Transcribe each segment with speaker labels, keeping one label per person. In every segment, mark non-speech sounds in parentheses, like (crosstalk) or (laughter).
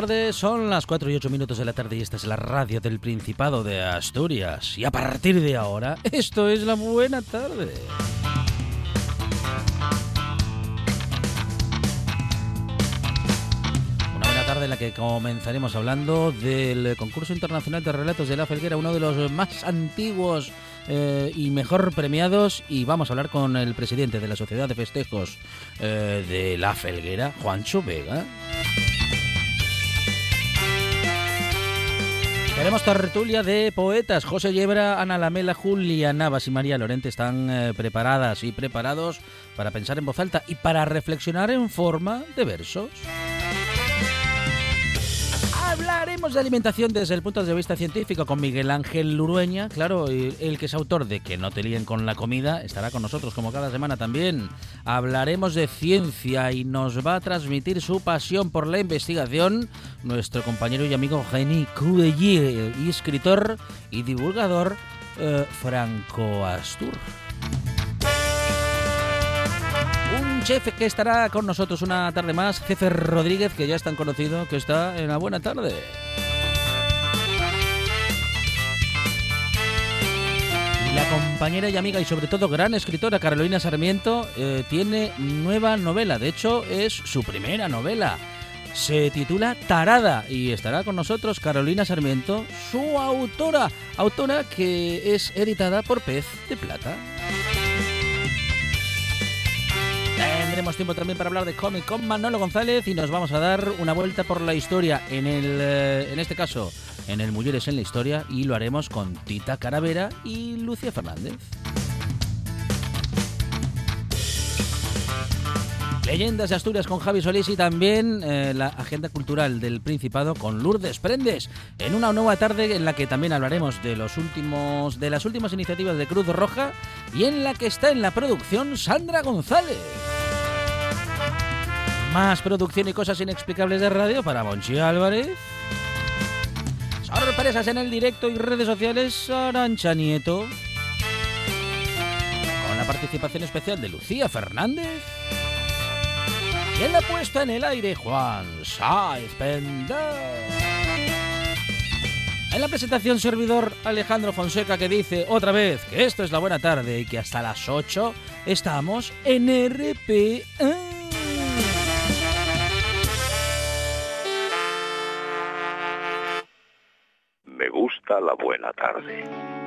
Speaker 1: Tardes. Son las 4 y 8 minutos de la tarde y esta es la radio del Principado de Asturias. Y a partir de ahora, esto es la buena tarde. Una buena tarde en la que comenzaremos hablando del concurso internacional de relatos de la Felguera, uno de los más antiguos eh, y mejor premiados y vamos a hablar con el presidente de la Sociedad de Festejos eh, de La Felguera, Juancho Vega. Tenemos tertulia de poetas. José Yebra, Ana Lamela, Julia Navas y María Lorente están eh, preparadas y preparados para pensar en voz alta y para reflexionar en forma de versos. Hablaremos de alimentación desde el punto de vista científico con Miguel Ángel Lurueña, claro, el que es autor de Que no te líen con la comida, estará con nosotros como cada semana también. Hablaremos de ciencia y nos va a transmitir su pasión por la investigación nuestro compañero y amigo Jenny Cudellier, escritor y divulgador eh, Franco Astur. Chef que estará con nosotros una tarde más, Jefe Rodríguez, que ya es tan conocido que está en la buena tarde. La compañera y amiga y sobre todo gran escritora Carolina Sarmiento eh, tiene nueva novela, de hecho es su primera novela. Se titula Tarada y estará con nosotros Carolina Sarmiento, su autora, autora que es editada por Pez de Plata. Tendremos tiempo también para hablar de cómic con Manolo González y nos vamos a dar una vuelta por la historia, en, el, eh, en este caso en el Mujeres en la Historia, y lo haremos con Tita Caravera y Lucia Fernández. Leyendas de Asturias con Javi Solís y también eh, la agenda cultural del Principado con Lourdes Prendes en una nueva tarde en la que también hablaremos de los últimos de las últimas iniciativas de Cruz Roja y en la que está en la producción Sandra González. Más producción y cosas inexplicables de radio para Monchi Álvarez. Sorpresas en el directo y redes sociales Arancha Nieto. Con la participación especial de Lucía Fernández. Y en la puesta en el aire, Juan Saiz. En la presentación, servidor Alejandro Fonseca que dice otra vez que esto es la buena tarde y que hasta las 8 estamos en RPA.
Speaker 2: La buena tarde.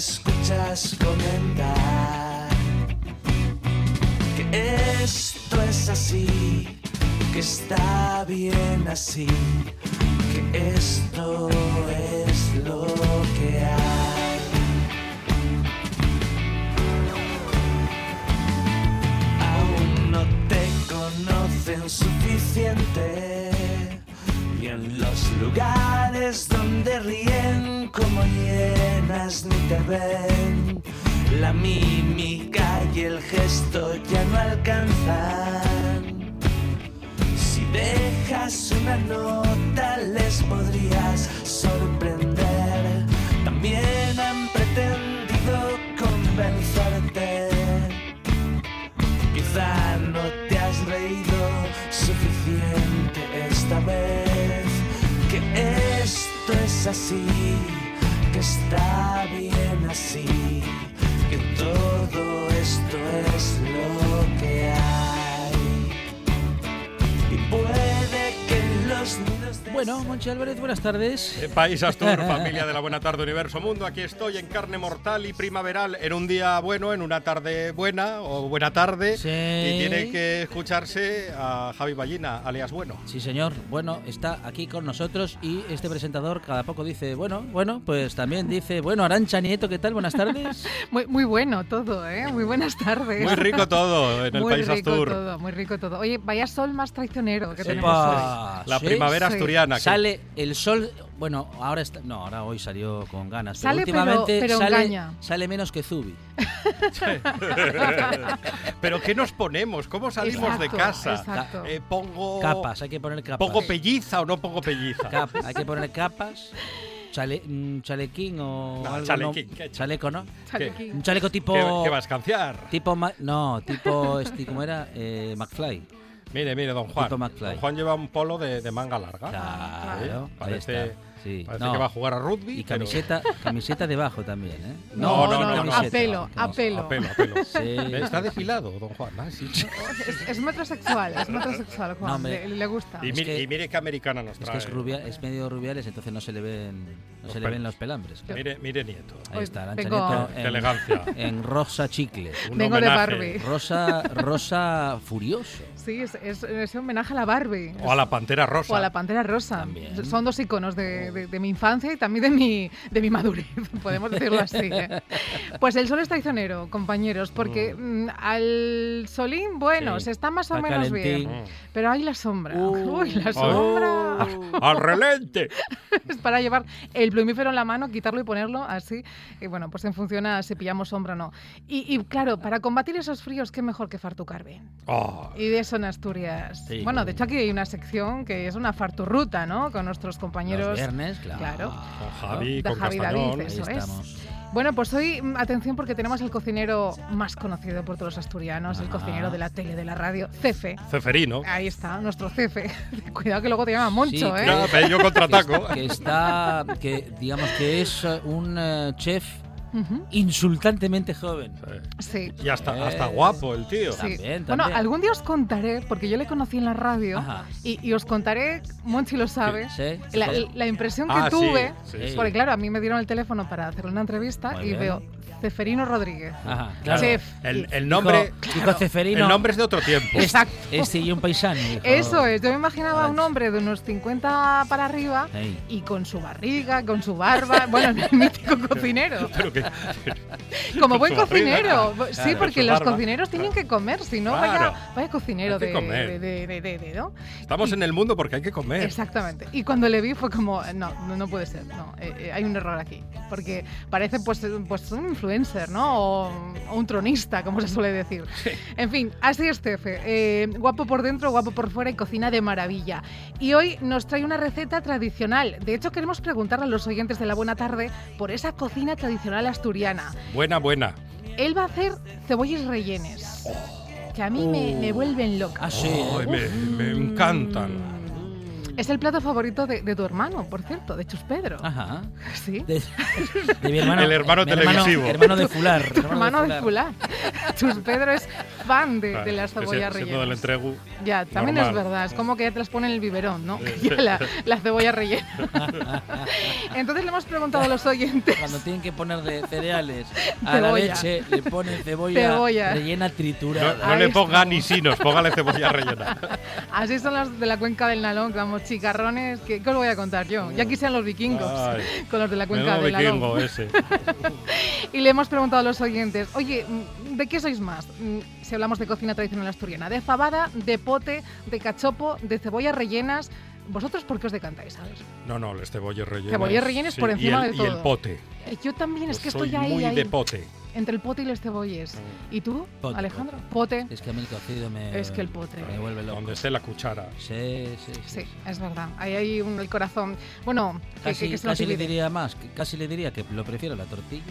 Speaker 3: Escuchas comentar que esto es así, que está bien así, que esto es lo que hay. Conocen suficiente y en los lugares donde ríen como llenas ni te ven. La mímica y el gesto ya no alcanzan. Si dejas una nota les podrías sorprender. También han pretendido convencerte. Quizá no es así, que está bien así. Que todo esto es lo que hay.
Speaker 1: Bueno, Monchi Álvarez, buenas tardes.
Speaker 4: Eh, País Astur, (laughs) familia de la Buena Tarde Universo Mundo, aquí estoy en carne mortal y primaveral, en un día bueno, en una tarde buena o buena tarde,
Speaker 1: Sí.
Speaker 4: y tiene que escucharse a Javi Ballina, alias Bueno.
Speaker 1: Sí, señor. Bueno, está aquí con nosotros y este presentador cada poco dice, bueno, bueno, pues también dice, bueno, Arancha Nieto, ¿qué tal? Buenas tardes. (laughs)
Speaker 5: Muy, muy bueno todo, ¿eh? Muy buenas tardes.
Speaker 4: Muy rico todo en el
Speaker 5: Muy
Speaker 4: País
Speaker 5: rico
Speaker 4: Astur.
Speaker 5: todo, muy rico todo. Oye, vaya sol más traicionero que
Speaker 4: Sí.
Speaker 5: tenemos hoy.
Speaker 4: La
Speaker 1: sí.
Speaker 4: primavera
Speaker 5: Sí.
Speaker 4: Asturiana. que-
Speaker 1: Sale el sol, bueno, ahora está, no, ahora hoy salió con ganas, pero
Speaker 5: Sale, pero-
Speaker 1: últimamente
Speaker 5: pero
Speaker 1: sale, sale menos que Zubi. (laughs)
Speaker 4: Pero ¿qué nos ponemos? ¿Cómo salimos de casa?
Speaker 5: exacto.
Speaker 4: Eh, pongo
Speaker 1: Capas, hay que poner capas.
Speaker 4: ¿Pongo pelliza o no pongo pelliza?
Speaker 1: Hay que poner capas, chale, un chalequín o
Speaker 4: No,
Speaker 1: algo,
Speaker 4: chalequín,
Speaker 1: chaleco, ¿no?
Speaker 5: Chalequín.
Speaker 1: Un chaleco tipo
Speaker 4: ¿Qué, qué vas a escanciar?
Speaker 1: tipo no, tipo este, ¿cómo era? Eh, McFly.
Speaker 4: Mire, mire, don Juan. Don Juan lleva un polo de, de manga larga.
Speaker 1: Claro, ahí
Speaker 4: parece
Speaker 1: está. Sí.
Speaker 4: parece
Speaker 1: No,
Speaker 4: que va a jugar a rugby.
Speaker 1: y
Speaker 4: pero-
Speaker 1: camiseta, camiseta debajo también, ¿eh?
Speaker 4: No, no, no, no.
Speaker 1: camiseta,
Speaker 5: a pelo, a
Speaker 1: no.
Speaker 5: pelo.
Speaker 4: A pelo, a pelo.
Speaker 1: Sí.
Speaker 4: Está depilado, don Juan. Ah, sí.
Speaker 5: Es, es metrosexual, es metrosexual, Juan.
Speaker 1: No, hombre.
Speaker 5: le, le gusta.
Speaker 4: Y,
Speaker 1: Es
Speaker 4: mire,
Speaker 1: que-
Speaker 4: y mire qué americana nos
Speaker 1: Es que
Speaker 4: trae.
Speaker 1: es, rubia, es medio rubiales, entonces no se le ven, no
Speaker 4: Los
Speaker 1: se le ven los pelambres. claro.
Speaker 4: Mire, mire Nieto.
Speaker 1: Ahí
Speaker 5: Hoy
Speaker 1: está, Arancha Nieto en,
Speaker 4: elegancia.
Speaker 1: en rosa chicle.
Speaker 4: Un
Speaker 5: Vengo de
Speaker 4: homenaje.
Speaker 5: Barbie.
Speaker 1: Rosa, rosa furioso.
Speaker 5: Sí, es, es, es un homenaje a la Barbie.
Speaker 4: O a la pantera rosa.
Speaker 5: O a la Pantera Rosa.
Speaker 1: También.
Speaker 5: Son dos iconos de, de- de mi infancia y también de mi, de mi madurez, (laughs) podemos decirlo así. ¿eh? Pues el sol es traicionero, compañeros, porque mm, al solín, bueno,
Speaker 1: Sí.
Speaker 5: se está más o
Speaker 1: Está
Speaker 5: menos
Speaker 1: calentín.
Speaker 5: bien. Pero hay la sombra.
Speaker 1: Uh.
Speaker 5: Uy, la sombra. (laughs)
Speaker 4: ¡Al relente! (laughs)
Speaker 5: es para llevar el plumífero en la mano, quitarlo y ponerlo así. Y bueno, pues en función a si pillamos sombra o no. Y, y, claro, para combatir esos fríos, qué mejor que fartucar bien.
Speaker 4: Oh,
Speaker 5: Y de eso en Asturias.
Speaker 1: Sí.
Speaker 5: Bueno, de hecho aquí hay una sección que es una farturruta, ¿no? Con nuestros compañeros.
Speaker 1: Los viernes, claro.
Speaker 5: Claro.
Speaker 4: con Javi, con
Speaker 5: Javi
Speaker 4: Castañón.
Speaker 5: David,
Speaker 1: Ahí
Speaker 5: eso es. Bueno, pues hoy, mm, atención, porque tenemos el cocinero más conocido por todos los asturianos, el
Speaker 1: Ajá.
Speaker 5: cocinero de la tele, de la radio, Cefe.
Speaker 4: Ceferino.
Speaker 5: Ahí está, nuestro Cefe. (laughs) Cuidado que luego te llama Moncho,
Speaker 1: Sí,
Speaker 5: ¿eh?
Speaker 4: Yo contraataco.
Speaker 1: Que está, que digamos que es eh, un eh, chef Insultantemente joven.
Speaker 5: Sí.
Speaker 4: Y hasta,
Speaker 1: Eh,
Speaker 4: hasta guapo el tío.
Speaker 5: Sí.
Speaker 1: También,
Speaker 5: Bueno, algún día os contaré, porque yo le conocí en la radio, y, y os contaré, Monchi lo sabe,
Speaker 1: Sí, sí,
Speaker 5: la, impresión que
Speaker 4: Ah,
Speaker 5: tuve,
Speaker 4: sí,
Speaker 1: sí.
Speaker 5: porque claro, a mí me dieron el teléfono para hacerle una entrevista
Speaker 1: Muy
Speaker 5: y
Speaker 1: bien.
Speaker 5: veo Ceferino Rodríguez.
Speaker 1: Ajá, claro.
Speaker 5: Chef.
Speaker 4: El, el nombre,
Speaker 1: Dijo, dijo Ceferino.
Speaker 4: el nombre es de otro tiempo.
Speaker 5: Exacto.
Speaker 1: Este y un paisano. dijo.
Speaker 5: Eso es, yo me imaginaba a un hombre de unos 50 para arriba y con su barriga, con su barba, (laughs) bueno, el mítico cocinero. (laughs)
Speaker 4: Pero que-
Speaker 5: Como buen
Speaker 4: barriga.
Speaker 5: cocinero. Sí,
Speaker 4: Claro,
Speaker 5: porque los
Speaker 4: barba.
Speaker 5: cocineros tienen que comer, si no,
Speaker 4: Claro.
Speaker 5: vaya, vaya cocinero de,
Speaker 4: comer.
Speaker 5: de, de- de- de- de- ¿no?
Speaker 4: estamos en el mundo porque hay que comer.
Speaker 5: Exactamente. Y cuando le vi fue como, no, no, no puede ser, no, eh, eh, hay un error aquí. Porque parece pues, pues un influencer, ¿no? O, o un tronista, como se suele decir. En fin, así es Cefe. Eh, guapo por dentro, guapo por fuera y cocina de maravilla. Y hoy nos trae una receta tradicional. De hecho, queremos preguntarle a los oyentes de la buena tarde por esa cocina tradicional asturiana.
Speaker 4: Buena, buena.
Speaker 5: Él va a hacer cebollas rellenes. Que a mí me, me vuelven loca.
Speaker 1: Ah, sí.
Speaker 4: Me, me encantan.
Speaker 5: Es el plato favorito de, de tu hermano, por cierto, de Chus Pedro.
Speaker 1: Ajá. (laughs)
Speaker 5: Sí.
Speaker 1: De, de mi hermano.
Speaker 4: El hermano
Speaker 1: mi
Speaker 4: televisivo.
Speaker 1: Hermano de Fular.
Speaker 5: Tu hermano de Fular. Chus Pedro es fan de, de las cebollas
Speaker 4: siendo del
Speaker 5: rellenas.
Speaker 4: entregu.
Speaker 5: Ya, también es
Speaker 4: normal.
Speaker 5: verdad, es como que ya te las pone en el biberón, ¿no? (laughs) Ya la, la cebolla rellena. (laughs) Entonces le hemos preguntado a los oyentes.
Speaker 1: Cuando tienen que poner de cereales a la
Speaker 5: Cebolla.
Speaker 1: leche, le ponen cebolla,
Speaker 5: Cebolla.
Speaker 1: rellena
Speaker 4: No,
Speaker 1: triturada.
Speaker 4: no le
Speaker 5: Ahí
Speaker 4: ponga
Speaker 5: está.
Speaker 4: ni sinos, póngale cebolla rellena.
Speaker 5: Así son las de la cuenca del Nalón, que vamos, chicarrones, que, ¿qué os voy a contar yo? Ya quisieran los vikingos
Speaker 4: Ay, (laughs)
Speaker 5: con los de la cuenca del Nalón.
Speaker 4: vikingo ese. (laughs)
Speaker 5: Y le hemos preguntado a los oyentes, oye, mm, ¿de qué sois más? Mm, Si hablamos de cocina tradicional asturiana, ¿de fabada, de pote, de cachopo, de cebollas rellenas? ¿Vosotros por qué os decantáis, sabes?
Speaker 4: No, no, les cebollas rellenas.
Speaker 5: Cebollas rellenas por encima
Speaker 4: el-
Speaker 5: de
Speaker 4: Y el
Speaker 5: todo.
Speaker 4: pote.
Speaker 5: Eh, Yo también, es que estoy ahí,
Speaker 4: muy
Speaker 5: ahí,
Speaker 4: de pote.
Speaker 5: Entre el pote y los cebolles. ¿Y tú,
Speaker 1: Pote,
Speaker 5: Alejandro? Pote.
Speaker 1: Es que a mí el cocido me.
Speaker 5: Es que el potre.
Speaker 1: Me vuelve loco.
Speaker 4: Donde esté la cuchara.
Speaker 1: Sí, sí, sí.
Speaker 5: Sí, es verdad. Ahí hay un, el corazón. Bueno,
Speaker 1: Casi,
Speaker 5: que- que se nos
Speaker 1: casi le diría más, que casi le diría que lo prefiero la tortilla.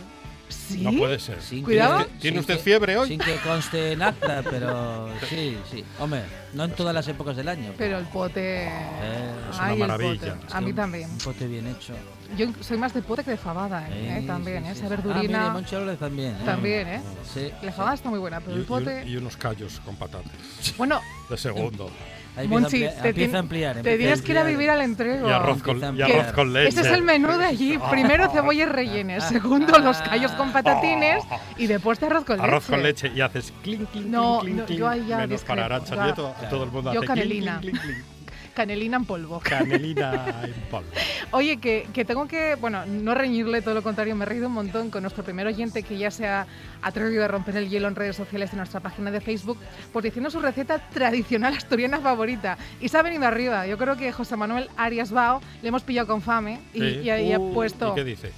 Speaker 5: ¿Sí?
Speaker 4: No puede ser.
Speaker 1: Sin
Speaker 5: Cuidado.
Speaker 1: que-
Speaker 4: ¿Tiene usted
Speaker 1: que-
Speaker 4: fiebre hoy?
Speaker 1: Sin que conste en acta, (laughs) pero sí, sí. Hombre, no en todas las épocas del año.
Speaker 5: Pero el pote...
Speaker 1: Eh,
Speaker 4: es una
Speaker 5: Ay,
Speaker 4: maravilla.
Speaker 5: pote. A mí
Speaker 1: un-
Speaker 5: también.
Speaker 1: Un pote bien hecho.
Speaker 5: Yo soy más de pote que de fabada, ¿eh?
Speaker 1: Sí,
Speaker 5: también,
Speaker 1: sí,
Speaker 5: ¿eh?
Speaker 1: sí,
Speaker 5: Esa
Speaker 1: sí. Ah,
Speaker 5: verdurina...
Speaker 1: mire, Monchi Álvarez también. ¿eh?
Speaker 5: también, ¿eh?
Speaker 1: Sí.
Speaker 5: La fabada está muy buena, pero
Speaker 4: Y,
Speaker 5: el pote...
Speaker 4: y unos callos con patatas.
Speaker 5: Bueno,
Speaker 4: De segundo.
Speaker 1: Ahí
Speaker 5: Monchi,
Speaker 1: a
Speaker 5: te,
Speaker 1: empieza
Speaker 5: tien-
Speaker 1: a ampliar.
Speaker 5: te tienes que ir a vivir al entrego.
Speaker 4: Y arroz con, y arroz con leche.
Speaker 5: Ese es el menú de allí. (laughs) Primero cebollas rellenas, segundo los callos con patatines y después de arroz con
Speaker 4: Arroz
Speaker 5: leche.
Speaker 4: con leche y haces clink, clink,
Speaker 5: No,
Speaker 4: clink,
Speaker 5: no,
Speaker 4: clink,
Speaker 5: yo ahí ya
Speaker 4: Menos
Speaker 5: discrepo.
Speaker 4: para Arancha
Speaker 5: Yo-
Speaker 4: Nieto, todo el mundo
Speaker 5: Yo
Speaker 4: hace
Speaker 5: canelina.
Speaker 4: clink, clink, clink, clink.
Speaker 5: Canelina en polvo. (laughs)
Speaker 4: Canelina en polvo.
Speaker 5: Oye, que, que tengo que, bueno, no reñirle, todo lo contrario, me he reído un montón con nuestro primer oyente que ya se ha atrevido a romper el hielo en redes sociales de nuestra página de Facebook, pues diciendo su receta tradicional asturiana favorita. Y se ha venido arriba. Yo creo que José Manuel Arias Bao le hemos pillado con fame y,
Speaker 4: Sí.
Speaker 5: y ha- y ha
Speaker 4: Uh,
Speaker 5: puesto
Speaker 4: ¿Y qué dice?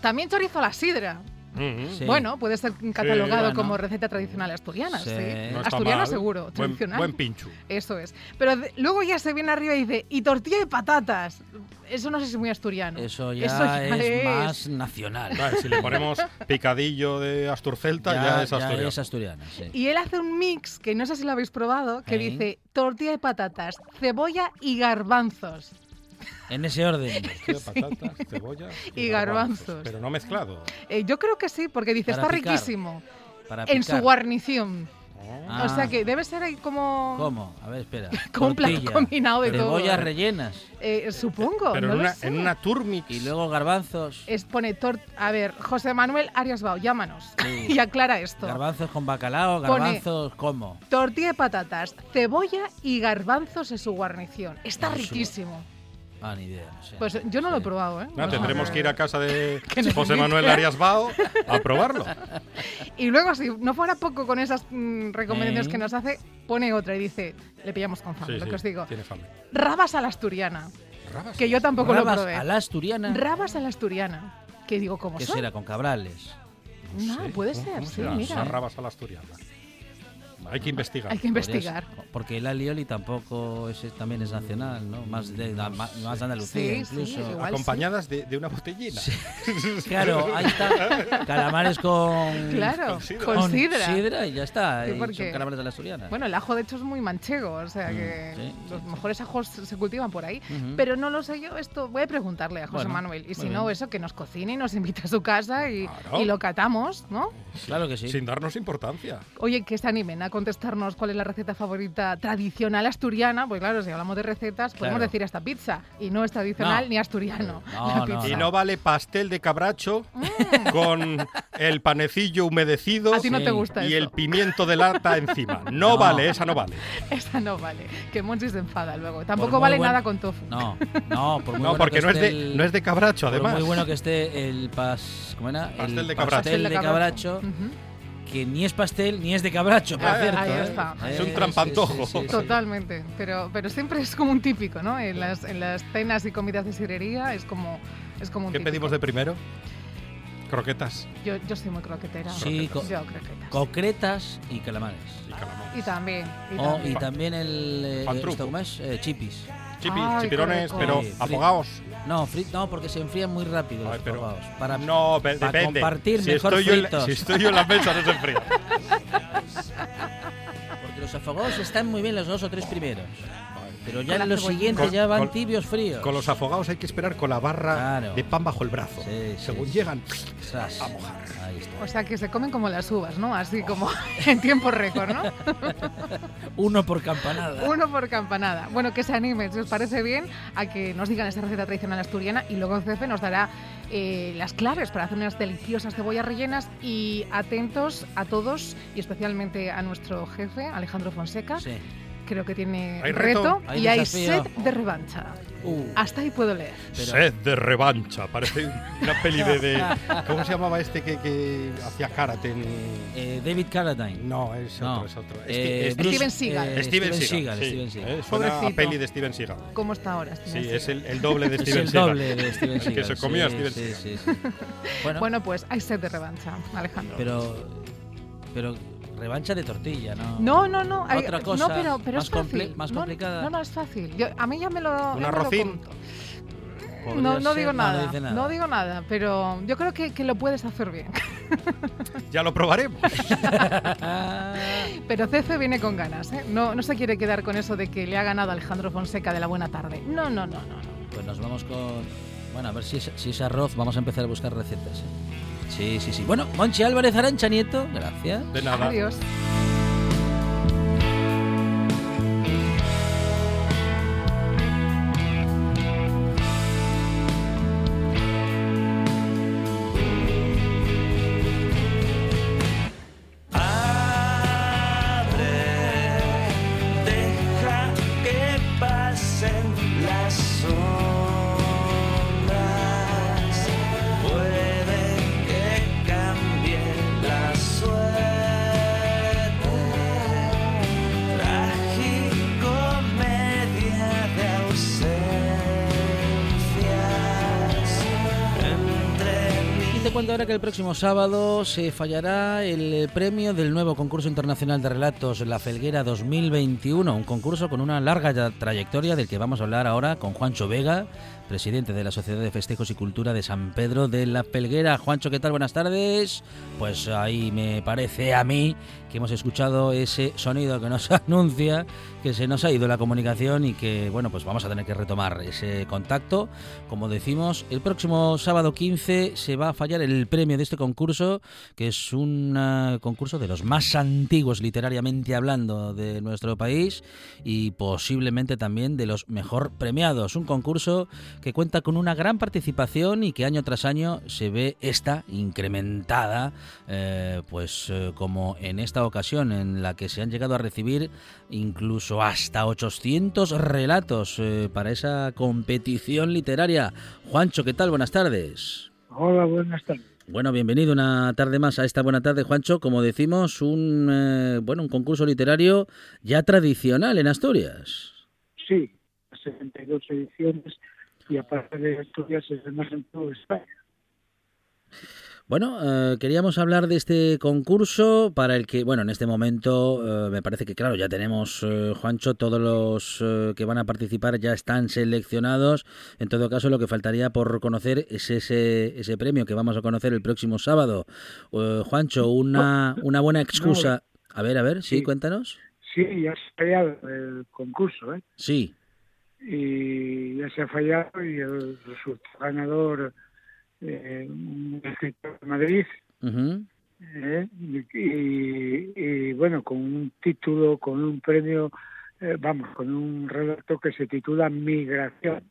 Speaker 5: también chorizo a la sidra.
Speaker 1: Sí.
Speaker 5: Bueno, puede ser catalogado
Speaker 1: bueno.
Speaker 5: como receta tradicional asturiana.
Speaker 1: Sí. No
Speaker 5: asturiana
Speaker 4: mal.
Speaker 5: seguro,
Speaker 4: Buen,
Speaker 5: tradicional.
Speaker 4: buen pinchu.
Speaker 5: Eso es. Pero de- luego ya se viene arriba y dice, y tortilla de patatas. Eso no sé si es muy asturiano.
Speaker 1: Eso ya,
Speaker 5: Eso ya
Speaker 1: es,
Speaker 5: es.
Speaker 1: más nacional.
Speaker 4: Vale, si le ponemos picadillo de Asturcelta, ya,
Speaker 1: ya,
Speaker 4: es
Speaker 1: ya
Speaker 4: asturiano.
Speaker 1: es asturiana, sí.
Speaker 5: Y él hace un mix, que no sé si lo habéis probado, que
Speaker 1: ¿Eh?
Speaker 5: dice tortilla de patatas, cebolla y garbanzos.
Speaker 1: En ese orden. (laughs)
Speaker 4: Tortilla de patatas, cebolla (laughs)
Speaker 5: Y garbanzos.
Speaker 4: Pero no mezclado.
Speaker 5: Eh, yo creo que sí, porque dice,
Speaker 1: Para
Speaker 5: está
Speaker 1: picar.
Speaker 5: riquísimo.
Speaker 1: Para
Speaker 5: En su guarnición.
Speaker 1: Ah.
Speaker 5: O sea que debe ser ahí como...
Speaker 1: ¿Cómo? A ver, espera. (laughs)
Speaker 5: Como un plato combinado de todo.
Speaker 1: Cebollas rellenas.
Speaker 5: eh, supongo,
Speaker 4: Pero
Speaker 5: no
Speaker 4: en,
Speaker 5: lo
Speaker 4: una,
Speaker 5: sé.
Speaker 4: en una turmix.
Speaker 1: Y luego garbanzos.
Speaker 5: Es, pone tor- A ver, José Manuel Arias Bao, llámanos
Speaker 1: Sí.
Speaker 5: y aclara esto.
Speaker 1: Garbanzos con bacalao,
Speaker 5: Pone-
Speaker 1: garbanzos, ¿cómo?
Speaker 5: Tortilla de patatas, cebolla y garbanzos en su guarnición. Está
Speaker 1: su-
Speaker 5: riquísimo.
Speaker 1: Ah, ni idea. no sé.
Speaker 5: Pues yo no lo he probado, ¿eh?
Speaker 4: No, tendremos que ir a casa de (laughs) José. Manuel Arias Bao a probarlo.
Speaker 5: Y luego, si no fuera poco con esas mm, recomendaciones
Speaker 1: ¿Eh?
Speaker 5: que nos hace, pone otra y dice, le pillamos con fama,
Speaker 4: Sí,
Speaker 5: lo
Speaker 4: sí,
Speaker 5: que os digo.
Speaker 4: Tiene fama.
Speaker 5: Rabas a la asturiana,
Speaker 4: Rabas.
Speaker 5: que yo tampoco
Speaker 1: Rabas
Speaker 5: lo probé.
Speaker 1: a la asturiana.
Speaker 5: Rabas a la asturiana. Que digo, ¿cómo
Speaker 1: ¿Qué
Speaker 5: son?
Speaker 1: será? Con cabrales.
Speaker 5: No,
Speaker 4: sé.
Speaker 5: puede
Speaker 4: ¿Cómo-
Speaker 5: ser,
Speaker 4: cómo
Speaker 5: sí,
Speaker 4: será?
Speaker 5: mira.
Speaker 4: Rabas a la asturiana. Hay que investigar.
Speaker 5: Hay que investigar.
Speaker 1: Porque el alioli tampoco es, también es nacional, ¿no? Más de, más de Andalucía,
Speaker 5: Sí, sí,
Speaker 1: incluso.
Speaker 5: igual.
Speaker 4: Acompañadas de, de una botellina.
Speaker 1: Claro, ahí está. Calamares con.
Speaker 5: Claro,
Speaker 4: con sidra.
Speaker 5: con sidra.
Speaker 1: y ya está.
Speaker 5: Sí,
Speaker 1: y
Speaker 5: porque-
Speaker 1: son calamares de la asturiana.
Speaker 5: Bueno, el ajo de hecho es muy manchego, o sea
Speaker 1: Mm,
Speaker 5: que
Speaker 1: sí,
Speaker 5: los
Speaker 1: sí,
Speaker 5: mejores ajos se cultivan por ahí.
Speaker 1: Ujú.
Speaker 5: Pero no lo sé yo, esto voy a preguntarle a José
Speaker 1: Bueno,
Speaker 5: Manuel. Y si no,
Speaker 1: bien.
Speaker 5: eso, que nos cocine y nos invite a su casa y,
Speaker 4: Claro.
Speaker 5: y lo catamos, ¿no?
Speaker 1: Claro que sí.
Speaker 4: Sin darnos importancia.
Speaker 5: Oye, que se animen a contestarnos cuál es la receta favorita tradicional asturiana. Pues claro, si hablamos de recetas, podemos
Speaker 1: Claro.
Speaker 5: decir esta pizza. Y no es tradicional
Speaker 1: No.
Speaker 5: ni asturiano.
Speaker 1: No,
Speaker 5: la
Speaker 1: no.
Speaker 4: Y no vale pastel de cabracho
Speaker 5: Mm.
Speaker 4: con el panecillo humedecido
Speaker 5: A ti no
Speaker 1: Sí.
Speaker 5: te gusta
Speaker 4: y
Speaker 5: eso.
Speaker 4: el pimiento de lata encima. (laughs) No,
Speaker 1: No.
Speaker 4: vale, esa no vale.
Speaker 5: Esa no vale. Que Monchi se enfada luego. Tampoco vale
Speaker 1: buen-
Speaker 5: nada con tofu.
Speaker 1: No, no, por muy
Speaker 4: No,
Speaker 1: bueno
Speaker 4: porque
Speaker 1: que
Speaker 4: no es, de,
Speaker 1: el-
Speaker 4: no es de cabracho,
Speaker 1: por
Speaker 4: además.
Speaker 1: muy bueno que esté el pas, ¿cómo era?
Speaker 4: Pastel
Speaker 1: el
Speaker 4: de cabracho.
Speaker 1: pastel de cabracho,
Speaker 5: Ujú.
Speaker 1: Que ni es pastel ni es de cabracho, por
Speaker 4: Ah,
Speaker 1: cierto.
Speaker 5: ahí
Speaker 1: ¿eh?
Speaker 5: está.
Speaker 4: Es un trampantojo.
Speaker 1: sí, sí, sí, sí.
Speaker 5: Totalmente, pero, pero siempre es como un típico, ¿no? En las, en las cenas y comidas de sidrería es como, es como un
Speaker 4: ¿Qué
Speaker 5: típico.
Speaker 4: pedimos de primero? Croquetas
Speaker 5: Yo, yo soy muy croquetera.
Speaker 1: Sí, co-
Speaker 5: Yo croquetas.
Speaker 1: Concretas y calamares.
Speaker 4: y calamares.
Speaker 5: Y también. Y
Speaker 1: Oh,
Speaker 5: también.
Speaker 1: y también el. eh, esto, ¿cómo es? Eh, chipis.
Speaker 4: Chipis,
Speaker 5: Ay,
Speaker 4: chipirones, pero
Speaker 1: Sí,
Speaker 4: afogados.
Speaker 1: No, no, porque se enfrían muy rápido
Speaker 4: Ay,
Speaker 1: los
Speaker 4: pero-
Speaker 1: afogados. Para,
Speaker 4: No, pe-
Speaker 1: para
Speaker 4: depende.
Speaker 1: compartir,
Speaker 4: si,
Speaker 1: mejor
Speaker 4: estoy yo en la,
Speaker 1: fritos.
Speaker 4: si estoy yo en la mesa, no se enfría. (laughs)
Speaker 1: Porque los afogados están muy bien los dos o tres primeros. Pero ya en los siguientes
Speaker 4: Con-
Speaker 1: ya van
Speaker 4: con-
Speaker 1: tibios fríos.
Speaker 4: Con los afogados hay que esperar con la barra
Speaker 1: Claro.
Speaker 4: de pan bajo el brazo.
Speaker 1: Sí,
Speaker 4: Según
Speaker 1: sí.
Speaker 4: llegan, a mojar.
Speaker 1: Ahí está.
Speaker 5: O sea que se comen como las uvas, ¿no? Así como (laughs) en tiempo récord, ¿no? (laughs)
Speaker 1: Uno por campanada.
Speaker 5: Uno por campanada. Bueno, que se animen, si os parece bien, a que nos digan esa receta tradicional asturiana y luego Cefe nos dará eh, las claves para hacer unas deliciosas cebollas rellenas y atentos a todos y especialmente a nuestro jefe, Alejandro Fonseca.
Speaker 1: Sí.
Speaker 5: Creo que tiene
Speaker 4: ¿Hay
Speaker 5: reto,
Speaker 4: reto?
Speaker 1: Hay
Speaker 5: y hay set de revancha.
Speaker 1: Uh,
Speaker 5: Hasta ahí puedo leer.
Speaker 1: pero-
Speaker 4: Sed de revancha. Parece una peli de, de- (laughs) ¿Cómo se llamaba este que, que hacía karate? en-
Speaker 1: eh, David Carradine.
Speaker 4: No, es
Speaker 1: No.
Speaker 4: otro, es otro.
Speaker 1: Eh,
Speaker 4: Esti-
Speaker 1: Bruce-
Speaker 5: Steven Seagal.
Speaker 1: eh,
Speaker 4: Steven Seagal.
Speaker 1: Seagal,
Speaker 4: sí.
Speaker 1: Steven Seagal.
Speaker 4: Eh, Suena a peli de Steven Seagal.
Speaker 5: ¿Cómo está ahora?
Speaker 4: Sí, es
Speaker 5: Seagal?
Speaker 4: el, el doble de
Speaker 1: Es
Speaker 4: Steven
Speaker 1: el
Speaker 4: Seagal.
Speaker 1: doble de Steven
Speaker 4: El que
Speaker 1: Seagal.
Speaker 4: se comió a
Speaker 1: sí,
Speaker 4: Steven
Speaker 1: sí,
Speaker 4: Seagal.
Speaker 1: sí, sí. Bueno,
Speaker 5: Bueno, pues hay set de revancha, Alejandro.
Speaker 1: pero, pero revancha de tortilla, ¿no?
Speaker 5: No, no, no. hay-
Speaker 1: Otra cosa
Speaker 5: no, pero, pero
Speaker 1: más
Speaker 5: es fácil.
Speaker 1: comple- más
Speaker 5: No,
Speaker 1: complicada.
Speaker 5: No, no, es fácil. Yo- a mí ya me lo. lo
Speaker 4: arrocín?
Speaker 1: Podría
Speaker 5: No, no digo
Speaker 1: no,
Speaker 5: nada,
Speaker 1: dice
Speaker 5: no digo nada, pero yo creo que, que lo puedes hacer bien. (laughs)
Speaker 4: Ya lo probaremos. (laughs)
Speaker 5: Pero Cefe viene con ganas, ¿eh? No, no se quiere quedar con eso de que le ha ganado Alejandro Fonseca de la buena tarde. No, no, no, no. no.
Speaker 1: Pues nos vamos con. Bueno, a ver si es, si es arroz, vamos a empezar a buscar recetas. ¿eh? Sí, sí, sí. Bueno, Monchi Álvarez Arancha Nieto, gracias.
Speaker 4: De nada.
Speaker 5: Adiós.
Speaker 1: Ahora que el próximo sábado se fallará el premio del nuevo concurso internacional de relatos La Felguera 2021, un concurso con una larga trayectoria del que vamos a hablar ahora con Juancho Vega, presidente de la Sociedad de Festejos y Cultura de San Pedro de la Felguera. Juancho, ¿qué tal? Buenas tardes. Pues ahí me parece a mí que hemos escuchado ese sonido que nos (laughs) anuncia que se nos ha ido la comunicación y que, bueno, pues vamos a tener que retomar ese contacto. Como decimos, el próximo sábado 15 se va a fallar el premio de este concurso, que es un eh, concurso de los más antiguos literariamente hablando de nuestro país y posiblemente también de los mejor premiados. Un concurso que cuenta con una gran participación y que año tras año se ve esta incrementada, eh, pues eh, como en esta ocasión en la que se han llegado a recibir incluso hasta 800 relatos eh, para esa competición literaria. Juancho, ¿qué tal? Buenas tardes.
Speaker 6: Hola, buenas tardes.
Speaker 1: Bueno, bienvenido una tarde más a esta buena tarde, Juancho. Como decimos, un eh, bueno, un concurso literario ya tradicional en Asturias.
Speaker 6: Sí, 72 ediciones y aparte de Asturias es el más antiguo de España.
Speaker 1: Bueno, eh, queríamos hablar de este concurso para el que, bueno, en este momento eh, me parece que, claro, ya tenemos, eh, Juancho, todos los eh, que van a participar ya están seleccionados. En todo caso, lo que faltaría por conocer es ese, ese premio que vamos a conocer el próximo sábado. Juancho, una, una buena excusa. A ver, a ver, sí,
Speaker 6: Sí.
Speaker 1: cuéntanos.
Speaker 6: Sí, ya se ha el concurso, ¿eh?
Speaker 1: Sí.
Speaker 6: Y ya se ha fallado y el resultado ganador, eh, un escritor de Madrid. ¿eh? y, y- y, bueno, con un título, con un premio, eh, vamos, con un relato que se titula Migración.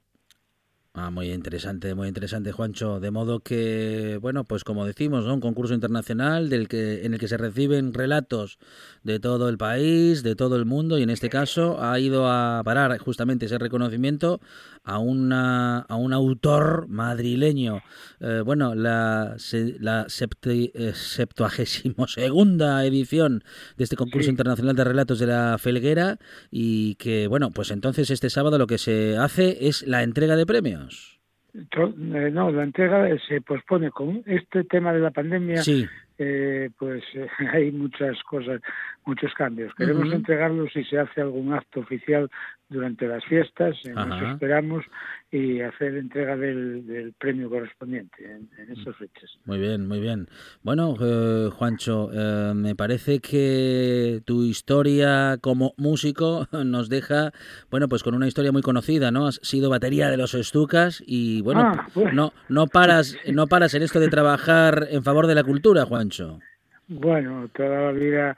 Speaker 1: Ah, muy interesante, muy interesante, Juancho. De modo que, bueno, pues como decimos, ¿no? un concurso internacional del que, en el que se reciben relatos de todo el país, de todo el mundo, y en este caso ha ido a parar justamente ese reconocimiento a, una, a un autor madrileño. Eh, bueno, la, la septi- eh, septuagésimo segunda edición de este concurso
Speaker 6: Sí.
Speaker 1: internacional de relatos de la Felguera y que, bueno, pues entonces este sábado lo que se hace es la entrega de premios.
Speaker 6: Eh, no, la entrega se pospone con este tema de la pandemia.
Speaker 1: Sí,
Speaker 6: eh, pues eh, (laughs) hay muchas cosas, muchos cambios. Queremos
Speaker 1: Ujú.
Speaker 6: entregarlo si se hace algún acto oficial durante las fiestas, eso
Speaker 1: Ajá.
Speaker 6: esperamos, y hacer entrega del, del premio correspondiente en, en esas fechas.
Speaker 1: Muy bien, muy bien. Bueno, eh, Juancho, eh, me parece que tu historia como músico (laughs) nos deja, bueno, pues con una historia muy conocida, ¿no? Has sido batería de los Estucas y bueno,
Speaker 6: Ah,
Speaker 1: no no paras no paras en esto de trabajar en favor de la cultura, Juancho.
Speaker 6: Bueno, toda la vida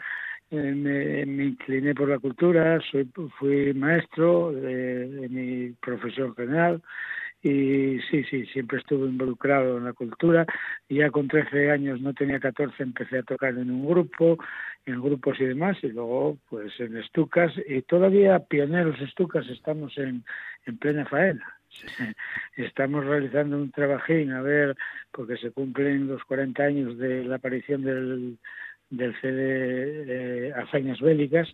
Speaker 6: eh, me, incliné por la cultura, soy, fui maestro de, mi profesión general y sí, sí, siempre estuve involucrado en la cultura. Ya con 13 años, no tenía 14, empecé a tocar en un grupo, en grupos y demás, y luego pues en Estucas, y todavía pioneros Estucas estamos en, en plena faena. (laughs) Estamos realizando un trabajín, a ver, porque se cumplen los 40 años de la aparición del, del CD eh, Hazañas Bélicas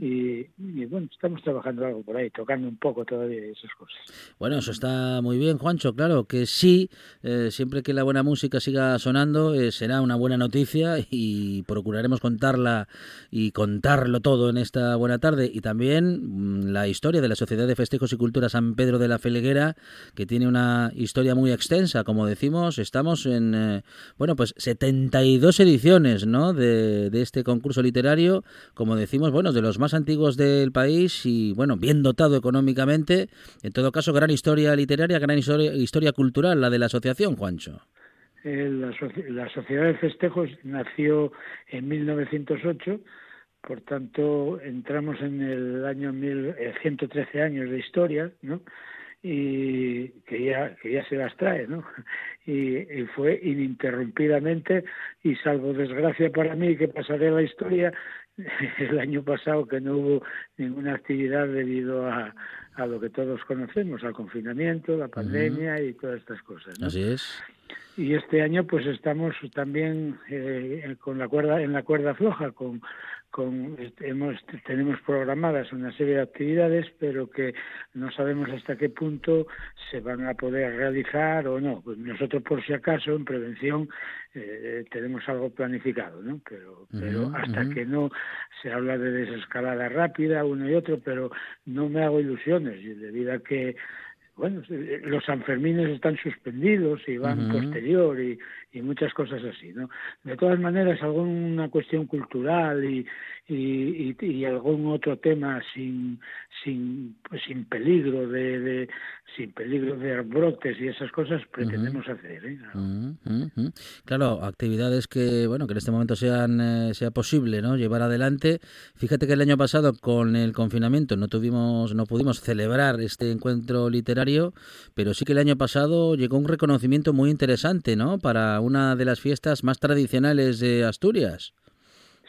Speaker 6: y, y, bueno, estamos trabajando algo por ahí, tocando un poco todavía esas cosas.
Speaker 1: Bueno, eso está muy bien, Juancho. Claro que sí, eh, siempre que la buena música siga sonando, eh, será una buena noticia y procuraremos contarla y contarlo todo en esta buena tarde. Y también mm, la historia de la Sociedad de Festejos y Cultura San Pedro de la Felguera, que tiene una historia muy extensa. Como decimos, estamos en, eh, bueno, pues 72 ediciones, ¿no? De, de este concurso literario, como decimos, bueno, de los más antiguos del país y, bueno, bien dotado económicamente. En todo caso, gran historia literaria, gran historia, historia cultural, la de la asociación, Juancho.
Speaker 6: Eh, la, la Sociedad de Festejos nació en 1908, por tanto entramos en el año mil, eh, 113 años de historia, ¿no? Y que ya, que ya se las trae, ¿no? (laughs) Y, y fue ininterrumpidamente, y salvo desgracia para mí que pasaré la historia, (laughs) el año pasado que no hubo ninguna actividad debido a, a lo que todos conocemos, al confinamiento, la pandemia y todas estas cosas, ¿no?
Speaker 1: Así es.
Speaker 6: Y este año pues estamos también eh, con la cuerda en la cuerda floja con con hemos tenemos programadas una serie de actividades pero que no sabemos hasta qué punto se van a poder realizar o no. Pues nosotros por si acaso en prevención eh, tenemos algo planificado no pero hasta que no se habla de desescalada rápida uno y otro pero no me hago ilusiones y debido a que bueno, eh, los Sanfermines están suspendidos y van posterior y, y muchas cosas así, ¿no? De todas maneras, alguna cuestión cultural y, y, y, y algún otro tema sin sin pues, sin peligro de, de sin peligro de brotes y esas cosas pretendemos hacer, ¿eh?
Speaker 1: Claro, actividades que bueno que en este momento sean eh, sea posible, ¿no? Llevar adelante. Fíjate que el año pasado con el confinamiento no tuvimos no pudimos celebrar este encuentro literario, pero sí que el año pasado llegó un reconocimiento muy interesante, ¿no? Para una de las fiestas más tradicionales de Asturias.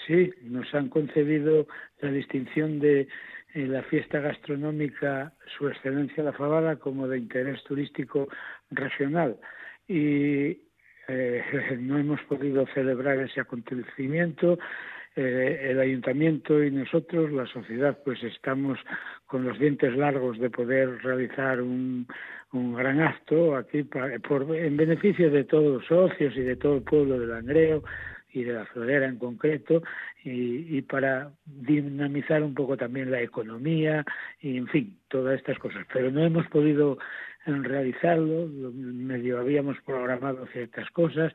Speaker 6: Sí, nos han concedido la distinción de eh, la fiesta gastronómica Su Excelencia la Fabada como de interés turístico regional. Y eh, (laughs) no hemos podido celebrar ese acontecimiento. Eh, el ayuntamiento y nosotros, la sociedad, pues estamos con los dientes largos de poder realizar un, un gran acto aquí pa- por, en beneficio de todos los socios y de todo el pueblo de Langreo y de la florera en concreto y, y para dinamizar un poco también la economía y en fin todas estas cosas. Pero no hemos podido eh, realizarlo lo- medio habíamos programado ciertas cosas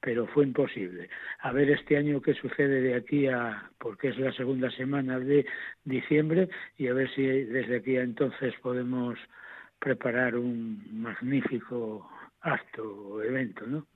Speaker 6: pero fue imposible. A ver este año qué sucede de aquí a porque es la segunda semana de diciembre y a ver si desde aquí a entonces podemos preparar un magnífico acto o evento no.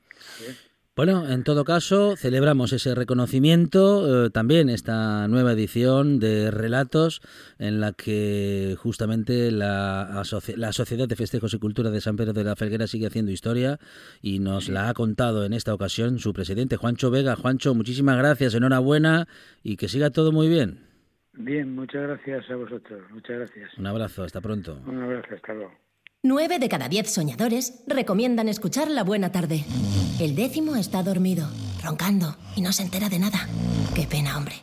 Speaker 1: Bueno, en todo caso, celebramos ese reconocimiento, eh, también esta nueva edición de Relatos, en la que justamente la, la Sociedad de Festejos y Cultura de San Pedro de la Felguera sigue haciendo historia y nos la ha contado en esta ocasión su presidente, Juancho Vega. Juancho, muchísimas gracias, enhorabuena y que siga todo muy bien.
Speaker 6: Bien, muchas gracias a vosotros, muchas gracias.
Speaker 1: Un abrazo, hasta pronto.
Speaker 6: Un abrazo, hasta luego.
Speaker 7: Nueve de cada diez soñadores recomiendan escuchar La Buena Tarde. El décimo está dormido, roncando, y no se entera de nada. Qué pena, hombre.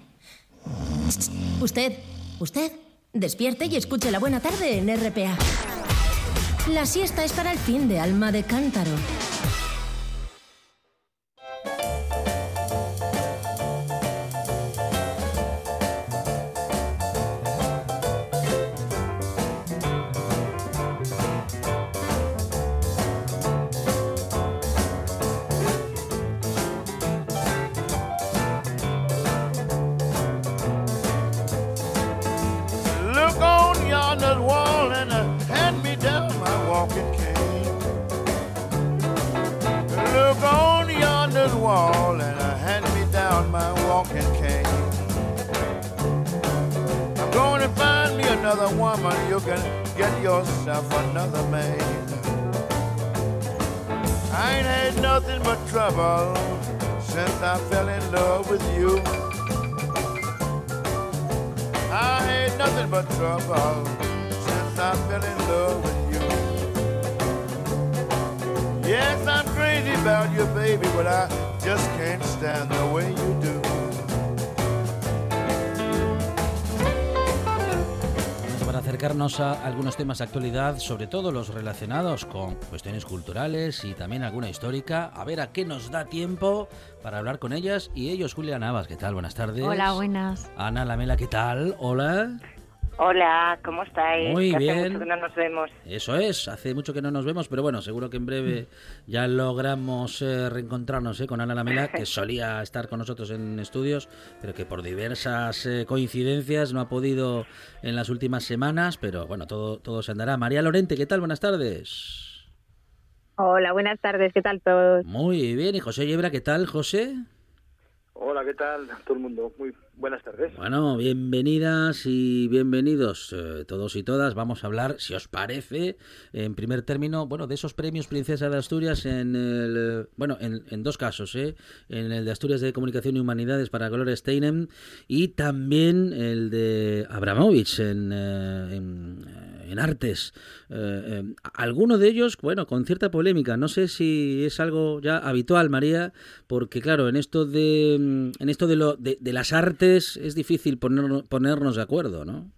Speaker 7: Usted, usted, despierte y escuche La Buena Tarde en RPA. La siesta es para el fin de alma de cántaro.
Speaker 8: Another woman. You can get yourself another man. I ain't had nothing but trouble since I fell in love with you. I had nothing but trouble since I fell in love with you. Yes, I'm crazy about you, baby, but I just can't stand the way you do.
Speaker 1: Acercarnos a algunos temas de actualidad, sobre todo los relacionados con cuestiones culturales y también alguna histórica, a ver a qué nos da tiempo para hablar con ellas y ellos. Julia Navas, ¿qué tal? Buenas tardes.
Speaker 9: Hola, buenas.
Speaker 1: Ana Lamela, ¿qué tal? Hola.
Speaker 10: Hola, ¿cómo estáis?
Speaker 1: Muy
Speaker 10: Que
Speaker 1: bien.
Speaker 10: Hace mucho que no nos vemos.
Speaker 1: Eso es, hace mucho que no nos vemos, pero bueno, seguro que en breve (laughs) ya logramos eh, reencontrarnos eh, con Ana Lamela, que (laughs) solía estar con nosotros en estudios, pero que por diversas eh, coincidencias no ha podido en las últimas semanas, pero bueno, todo, todo se andará. María Lorente, ¿qué tal? Buenas tardes.
Speaker 9: Hola, buenas tardes, ¿qué tal todos?
Speaker 1: Muy bien, y José Yebra, ¿qué tal, José?
Speaker 11: Hola, ¿qué tal? Todo el mundo. Muy buenas tardes.
Speaker 1: Bueno, bienvenidas y bienvenidos eh, todos y todas. Vamos a hablar, si os parece, en primer término, bueno, de esos premios Princesa de Asturias en el, bueno, en, en dos casos, ¿eh? En el de Asturias de Comunicación y Humanidades para Gloria Steinem y también el de Abramovich en, eh, en, en Artes. Eh, eh, alguno de ellos, bueno, con cierta polémica. No sé si es algo ya habitual, María, porque claro, en esto de, mm, en esto de, lo, de, de las artes es difícil poner- ponernos de acuerdo, ¿no?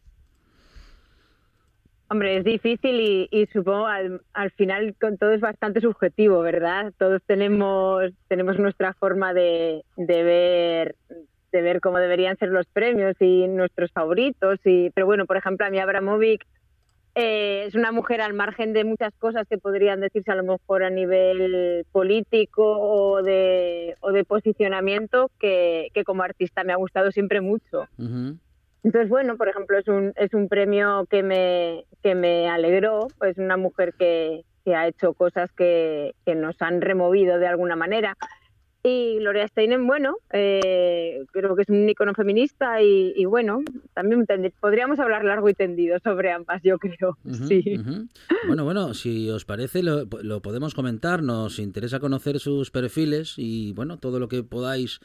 Speaker 9: Hombre, es difícil y, supongo al, al final con todo es bastante subjetivo, ¿verdad? Todos tenemos tenemos nuestra forma de, de ver de ver cómo deberían ser los premios y nuestros favoritos y pero bueno, por ejemplo, a mí Abramovic eh, es una mujer al margen de muchas cosas que podrían decirse a lo mejor a nivel político o de, o de posicionamiento que, que como artista me ha gustado siempre mucho. Entonces, bueno, por ejemplo, es un, es un premio que me, que me alegró, pues una mujer que, que ha hecho cosas que, que nos han removido de alguna manera. Y Gloria Steinem, bueno, eh, creo que es un icono feminista y, y bueno, también podríamos hablar largo y tendido sobre ambas, yo creo. (laughs) Sí.
Speaker 1: Bueno, bueno, si os parece lo, lo podemos comentar, nos interesa conocer sus perfiles y bueno, todo lo que podáis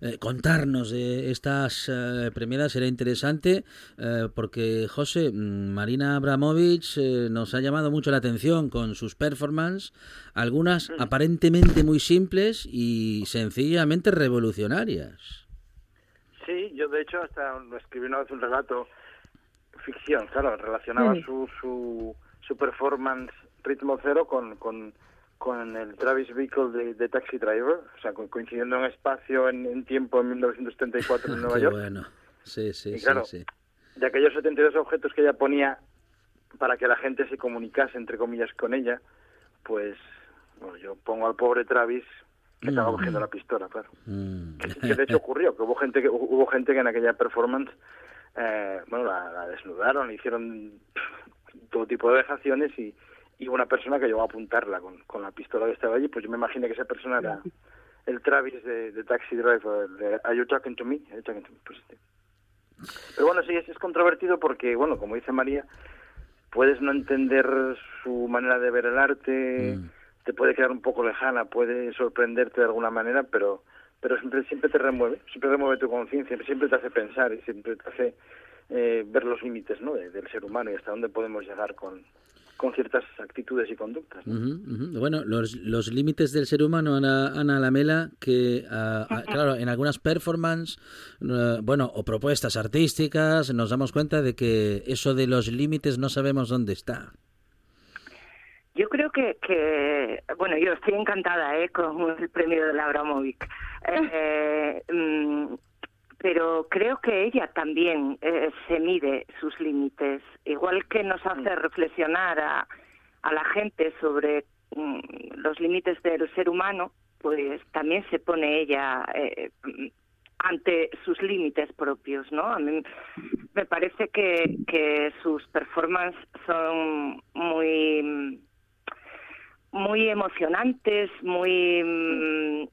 Speaker 1: eh, contarnos de estas eh, premiadas será interesante eh, porque José, mm, Marina Abramovich nos ha llamado mucho la atención con sus performances, algunas aparentemente muy simples y sencillamente revolucionarias.
Speaker 11: Sí, yo de hecho hasta escribí una vez un relato ficción, claro, relacionaba
Speaker 9: Mm.
Speaker 11: su, su, su performance ritmo cero con, con, con el Travis Bickle de, de Taxi Driver, o sea, co- coincidiendo en espacio, en, en tiempo, en 1974 en (laughs) Nueva
Speaker 1: Qué
Speaker 11: York.
Speaker 1: bueno. Sí, sí,
Speaker 11: Y
Speaker 1: sí,
Speaker 11: claro,
Speaker 1: sí.
Speaker 11: de aquellos 72 objetos que ella ponía para que la gente se comunicase, entre comillas, con ella, pues bueno, yo pongo al pobre Travis que estaba
Speaker 1: Mm.
Speaker 11: cogiendo la pistola, claro.
Speaker 1: Mm.
Speaker 11: que de hecho ocurrió, que hubo gente que hubo gente que en aquella performance eh, bueno la, la desnudaron, le hicieron todo tipo de vejaciones y, y una persona que llegó a apuntarla con, con la pistola que estaba allí, pues yo me imaginé que esa persona era el Travis de, de Taxi Driver, el de Are you talking to me? Are you talking to me? Pues. Pero bueno, sí, es, es controvertido porque, bueno, como dice María, puedes no entender su manera de ver el arte, te puede quedar un poco lejana, puede sorprenderte de alguna manera, pero pero siempre siempre te remueve, siempre remueve tu conciencia, siempre te hace pensar y siempre te hace eh, ver los límites ¿no? de- del ser humano y hasta dónde podemos llegar con, con ciertas actitudes y conductas.
Speaker 1: Bueno, los, los límites del ser humano, Ana, Ana Lamela, que, ah, ah, claro, en algunas performances, eh, bueno, o propuestas artísticas, nos damos cuenta de que eso de los límites no sabemos dónde está.
Speaker 10: Yo creo que, que bueno, yo estoy encantada ¿eh? con el premio de la Abramovic, Eh, mm, pero creo que ella también eh, se mide sus límites, igual que nos hace reflexionar a, a la gente sobre mm, los límites del ser humano, pues también se pone ella eh, ante sus límites propios, ¿no? A mí me parece que, que sus performances son muy muy emocionantes, muy mm,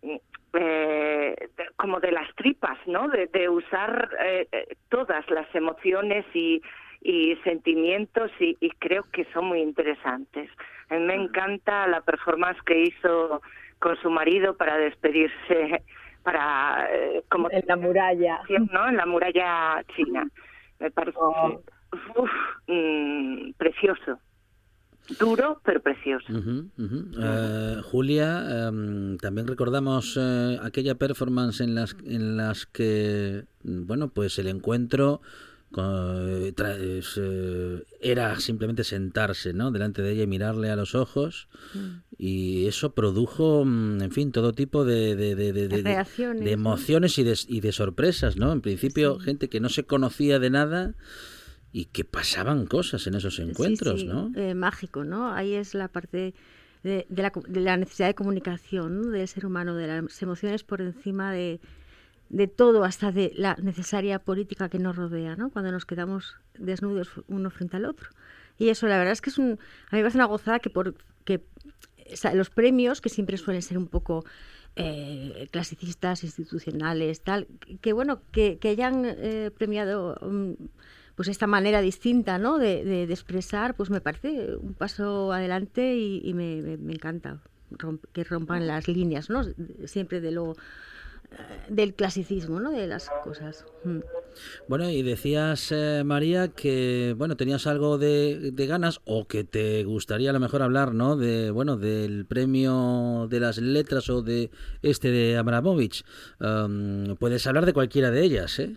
Speaker 10: eh, como de las tripas, ¿no? De, de usar eh, eh, todas las emociones y, y sentimientos y, y creo que son muy interesantes. A mí me encanta la performance que hizo con su marido para despedirse para eh, como
Speaker 9: En la muralla.
Speaker 10: ¿no? En la muralla china. Me parece uf, mm, precioso. Duro, pero precioso.
Speaker 1: Eh, Julia, em, también recordamos eh, aquella performance en las, en las que, mm, bueno, pues el encuentro eh, era simplemente sentarse, ¿no? Delante de ella y mirarle a los ojos y eso produjo, mm, en fin, todo tipo de, de, de, de- de-
Speaker 12: Reacciones,
Speaker 1: de
Speaker 12: ¿no?
Speaker 1: emociones y de, y de sorpresas, ¿no? En principio, gente que no se conocía de nada y que pasaban cosas en esos encuentros,
Speaker 12: Sí, sí,
Speaker 1: ¿no?
Speaker 12: eh, mágico, ¿no? Ahí es la parte de, de la, de la necesidad de comunicación ¿no? del ser humano, de las emociones por encima de, de todo, hasta de la necesaria política que nos rodea, ¿no? Cuando nos quedamos desnudos uno frente al otro. Y eso, la verdad es que es un, a mí me parece una gozada que por que o sea, los premios, que siempre suelen ser un poco eh, clasicistas, institucionales, tal, que bueno, que, que hayan eh, premiado mm, pues esta manera distinta ¿no? de, de- de expresar, pues me parece un paso adelante y, y me, me- me encanta romp- que rompan las líneas, ¿no? Siempre de lo eh, del clasicismo, ¿no? De las cosas. Mm.
Speaker 1: Bueno, y decías, eh, María, que bueno tenías algo de, de ganas o que te gustaría a lo mejor hablar, ¿no? De bueno del premio de las letras o de este de Abramovich. Um, puedes hablar de cualquiera de ellas, ¿eh?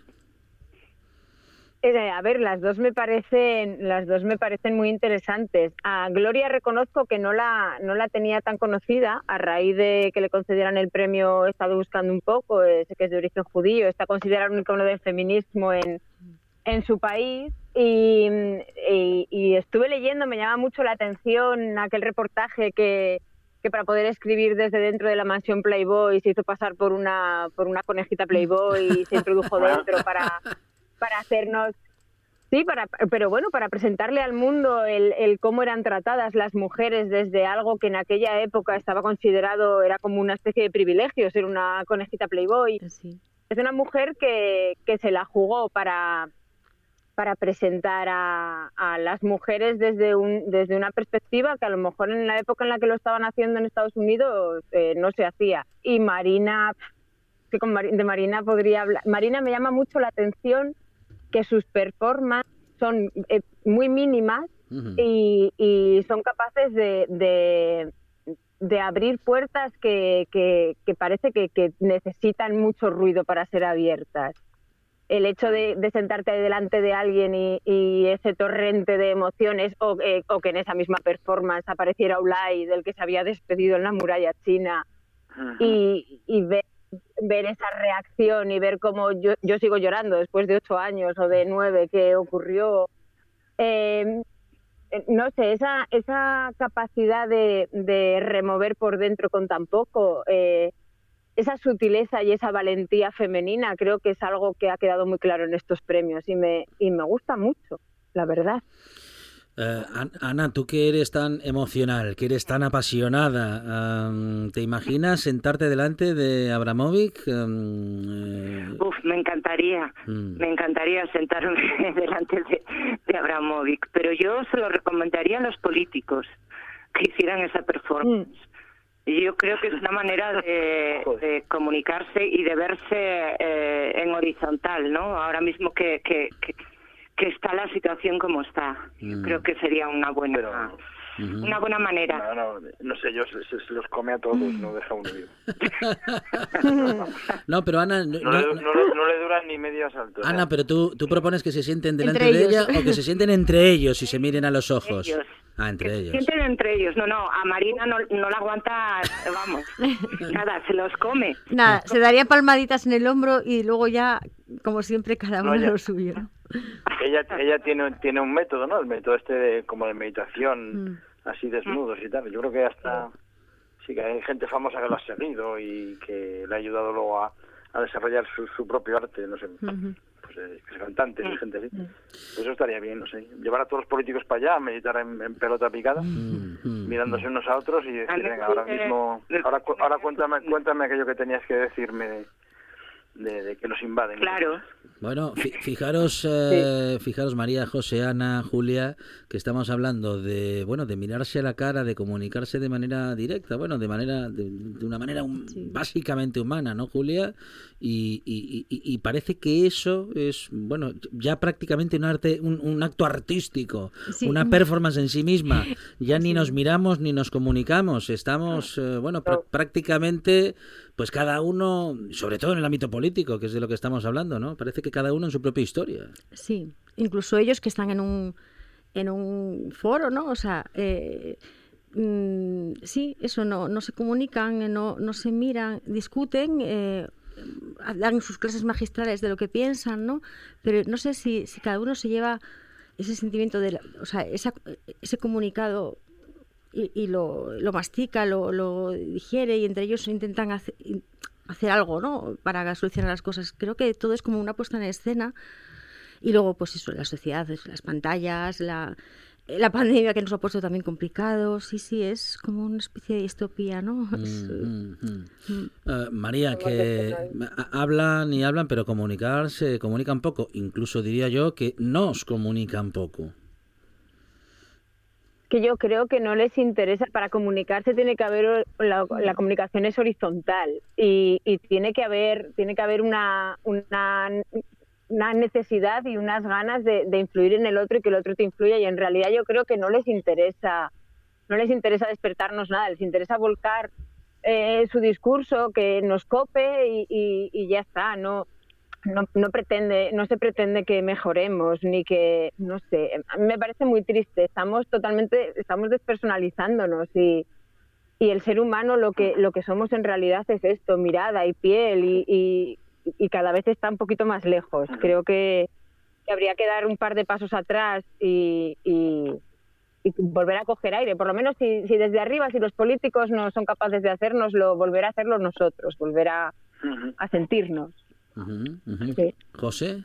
Speaker 9: Eh, a ver, las dos me parecen, las dos me parecen muy interesantes. A Gloria reconozco que no la, no la tenía tan conocida a raíz de que le concedieran el premio. He estado buscando un poco, sé que es de origen judío, está considerado un icono del feminismo en, en su país y, y- y estuve leyendo, me llama mucho la atención aquel reportaje que, que para poder escribir desde dentro de la mansión Playboy se hizo pasar por una, por una conejita Playboy y se introdujo dentro para, para hacernos... Sí, para, pero bueno, para presentarle al mundo el, el cómo eran tratadas las mujeres desde algo que en aquella época estaba considerado, era como una especie de privilegio ser una conejita Playboy. Es una mujer que, que se la jugó para, para presentar a, a las mujeres desde, un, desde una perspectiva que a lo mejor en la época en la que lo estaban haciendo en Estados Unidos eh, no se hacía. Y Marina, que con de Marina podría hablar. Marina me llama mucho la atención que sus performances son eh, muy mínimas y, y son capaces de, de, de abrir puertas que, que, que parece que, que necesitan mucho ruido para ser abiertas. El hecho de, de sentarte delante de alguien y, y ese torrente de emociones, o, eh, o que en esa misma performance apareciera Ulay, del que se había despedido en la muralla china, y, y ver, ver esa reacción y ver cómo yo, yo sigo llorando después de ocho años o de nueve que ocurrió. Eh, no sé, esa, esa capacidad de, de remover por dentro con tan poco, eh, esa sutileza y esa valentía femenina, creo que es algo que ha quedado muy claro en estos premios y me, y me gusta mucho, la verdad.
Speaker 1: Eh, An- Ana, tú que eres tan emocional, que eres tan apasionada, am, ¿te imaginas sentarte delante de Abramovic? Am, eh,
Speaker 10: Uf, me encantaría,
Speaker 1: Mm.
Speaker 10: me encantaría sentarme (laughs) delante de, de Abramovic, pero yo se lo recomendaría a los políticos que hicieran esa performance. Y yo creo que es una manera de, de comunicarse y de verse eh, en horizontal, ¿no? Ahora mismo que, que, que, que está la situación como está.
Speaker 11: Mm.
Speaker 10: creo que sería una buena, una buena manera.
Speaker 11: No, no, no sé, yo se, los come a todos, no deja uno vivo. (laughs)
Speaker 1: No, pero Ana, no-
Speaker 11: No, le,
Speaker 1: no-
Speaker 11: no le- no le duran ni medio asalto.
Speaker 1: Ana, pero tú, tú propones que se sienten delante
Speaker 10: Entre
Speaker 1: de
Speaker 10: ellos.
Speaker 1: ella o que se sienten entre ellos y se miren a los ojos.
Speaker 10: Ellos.
Speaker 1: Ah, entre ellos.
Speaker 10: Sienten entre ellos. No, no, a Marina no, no la aguanta, vamos, (laughs) nada, se los come.
Speaker 12: Nada, se daría palmaditas en el hombro y luego ya, como siempre, cada
Speaker 11: No,
Speaker 12: uno
Speaker 11: ya.
Speaker 12: lo suyo.
Speaker 11: Ella, ella tiene, tiene un método, ¿no? El método este de, como de meditación,
Speaker 12: Mm.
Speaker 11: así desnudos y tal. Yo creo que hasta sí que hay gente famosa que lo ha seguido y que le ha ayudado luego a, a desarrollar su, su propio arte, no sé, pues eh, cantantes y gente así. Pues eso estaría bien, no sé. Llevar a todos los políticos para allá, a meditar en, en pelota picada, mirándose unos a otros y decir, venga, ahora mismo, ahora, cu- ahora cuéntame, cuéntame aquello que tenías que decirme de, de que nos invaden.
Speaker 10: Claro.
Speaker 1: Bueno, fi- fijaros, eh, fijaros María, José, Ana, Julia, que estamos hablando de, bueno, de mirarse a la cara, de comunicarse de manera directa, bueno, de manera, de, de una manera básicamente humana, ¿no, Julia? Y, y- y- y parece que eso es, bueno, ya prácticamente un arte, un, un acto artístico,
Speaker 12: Sí.
Speaker 1: una performance en sí misma. Ya ni nos miramos ni nos comunicamos, estamos, eh, bueno, prá- prácticamente, pues cada uno, sobre todo en el ámbito político, que es de lo que estamos hablando, ¿no? Parece que cada uno en su propia historia.
Speaker 12: Sí, incluso ellos que están en un, en un foro, ¿no? O sea, eh, mm, sí, eso, no, no se comunican, eh, no, no se miran, discuten, eh, dan sus clases magistrales de lo que piensan, ¿no? Pero no sé si, si cada uno se lleva ese sentimiento de, la- o sea, esa- ese comunicado y, lo, lo mastica, lo, lo digiere y entre ellos intentan hace- in- hacer algo, ¿no? Para solucionar las cosas. Creo que todo es como una puesta en escena y luego, pues eso, la sociedad, las pantallas, la, la pandemia que nos ha puesto también complicado. Sí, sí, es como una especie de distopía, ¿no? (laughs)
Speaker 1: Mm, mm, mm. Eh, María, que ha- hablan y hablan, pero comunicar se comunican poco. Incluso diría yo que nos comunican poco.
Speaker 9: Que yo creo que no les interesa, para comunicarse tiene que haber, la, comunicación es horizontal y, y tiene que haber, tiene que haber una, una, una necesidad y unas ganas de, de influir en el otro y que el otro te influya y en realidad yo creo que no les interesa, no les interesa despertarnos nada, les interesa volcar eh, su discurso, que nos cope y- y ya está, no, no, no pretende, no se pretende que mejoremos ni que, no sé, a mí me parece muy triste. Estamos totalmente, estamos despersonalizándonos y, y el ser humano lo que, lo que somos en realidad es esto, mirada y piel y, y, y cada vez está un poquito más lejos. Creo que, que habría que dar un par de pasos atrás y, y- y volver a coger aire. Por lo menos si, si desde arriba, si los políticos no son capaces de hacernoslo, volver a hacerlo nosotros, volver a, a sentirnos. Sí.
Speaker 1: José.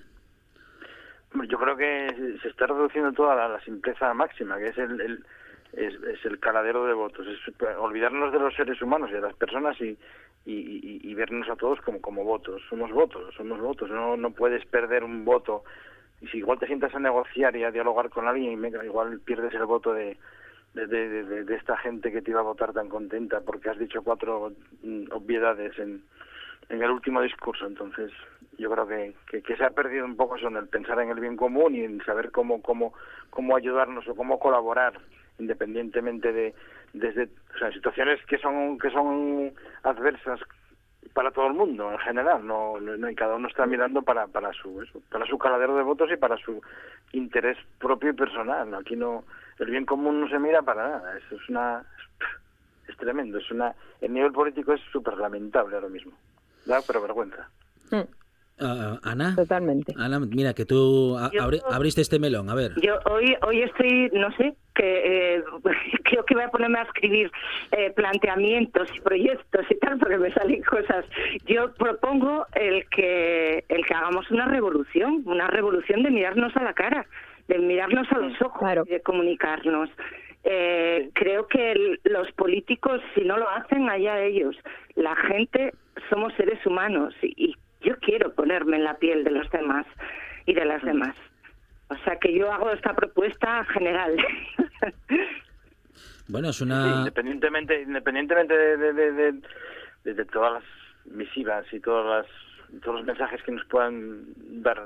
Speaker 11: Yo creo que se está reduciendo toda la, la simpleza máxima, que es el, el- es, es el caladero de votos. Es olvidarnos de los seres humanos y de las personas y, y, y- y vernos a todos como, como votos. Somos votos, somos votos. No, no puedes perder un voto. Y si igual te sientas a negociar y a dialogar con alguien, igual pierdes el voto de, de, de- de- de esta gente que te iba a votar tan contenta porque has dicho cuatro mm, obviedades en, en el último discurso. Entonces, yo creo que, que, se ha perdido un poco eso en el pensar en el bien común y en saber cómo, cómo, cómo ayudarnos o cómo colaborar independientemente de desde o sea, situaciones que son que son adversas para todo el mundo en general no, no, no, y cada uno está mirando para para su eso, para su caladero de votos y para su interés propio y personal aquí no el bien común no se mira para nada eso es una es tremendo es una el nivel político es súper lamentable ahora mismo da pero vergüenza
Speaker 1: Ah, Ana.
Speaker 9: Totalmente.
Speaker 1: Ana, mira, que tú abri- abriste este melón. A ver.
Speaker 10: Yo hoy hoy estoy, no sé, que eh, (laughs) creo que voy a ponerme a escribir eh, planteamientos y proyectos y tal, porque me salen cosas. Yo propongo el que el que hagamos una revolución, una revolución de mirarnos a la cara, de mirarnos a los ojos, y de comunicarnos. Eh, creo que el- los políticos, si no lo hacen, allá ellos. La gente somos seres humanos y, y yo quiero ponerme en la piel de los demás y de las demás. O sea que yo hago esta propuesta general. (laughs)
Speaker 1: Bueno, es
Speaker 11: Sí,
Speaker 1: una.
Speaker 11: independientemente independientemente de, de, de, de- todas las misivas y todas las, todos los mensajes que nos puedan dar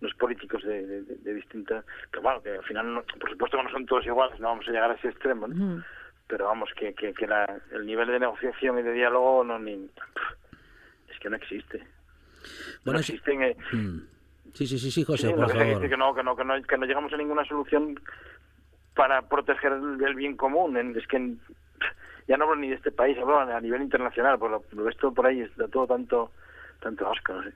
Speaker 11: los políticos de, de, de- de distintas que bueno que al final no- por supuesto que no son todos iguales no vamos a llegar a ese extremo ¿no? Pero vamos que, que, que la- el nivel de negociación y de diálogo no ni es que no existe
Speaker 1: Bueno,
Speaker 11: no existen eh,
Speaker 1: Mm. Sí, sí, sí, sí, José,
Speaker 11: Sí,
Speaker 1: por
Speaker 11: que,
Speaker 1: favor.
Speaker 11: que- no, que, no, que, no, que no llegamos a ninguna solución para proteger el, el bien común. Es que ya no hablo ni de este país, hablo a nivel internacional, por lo, todo por ahí, está todo tanto, tanto asco, no sé.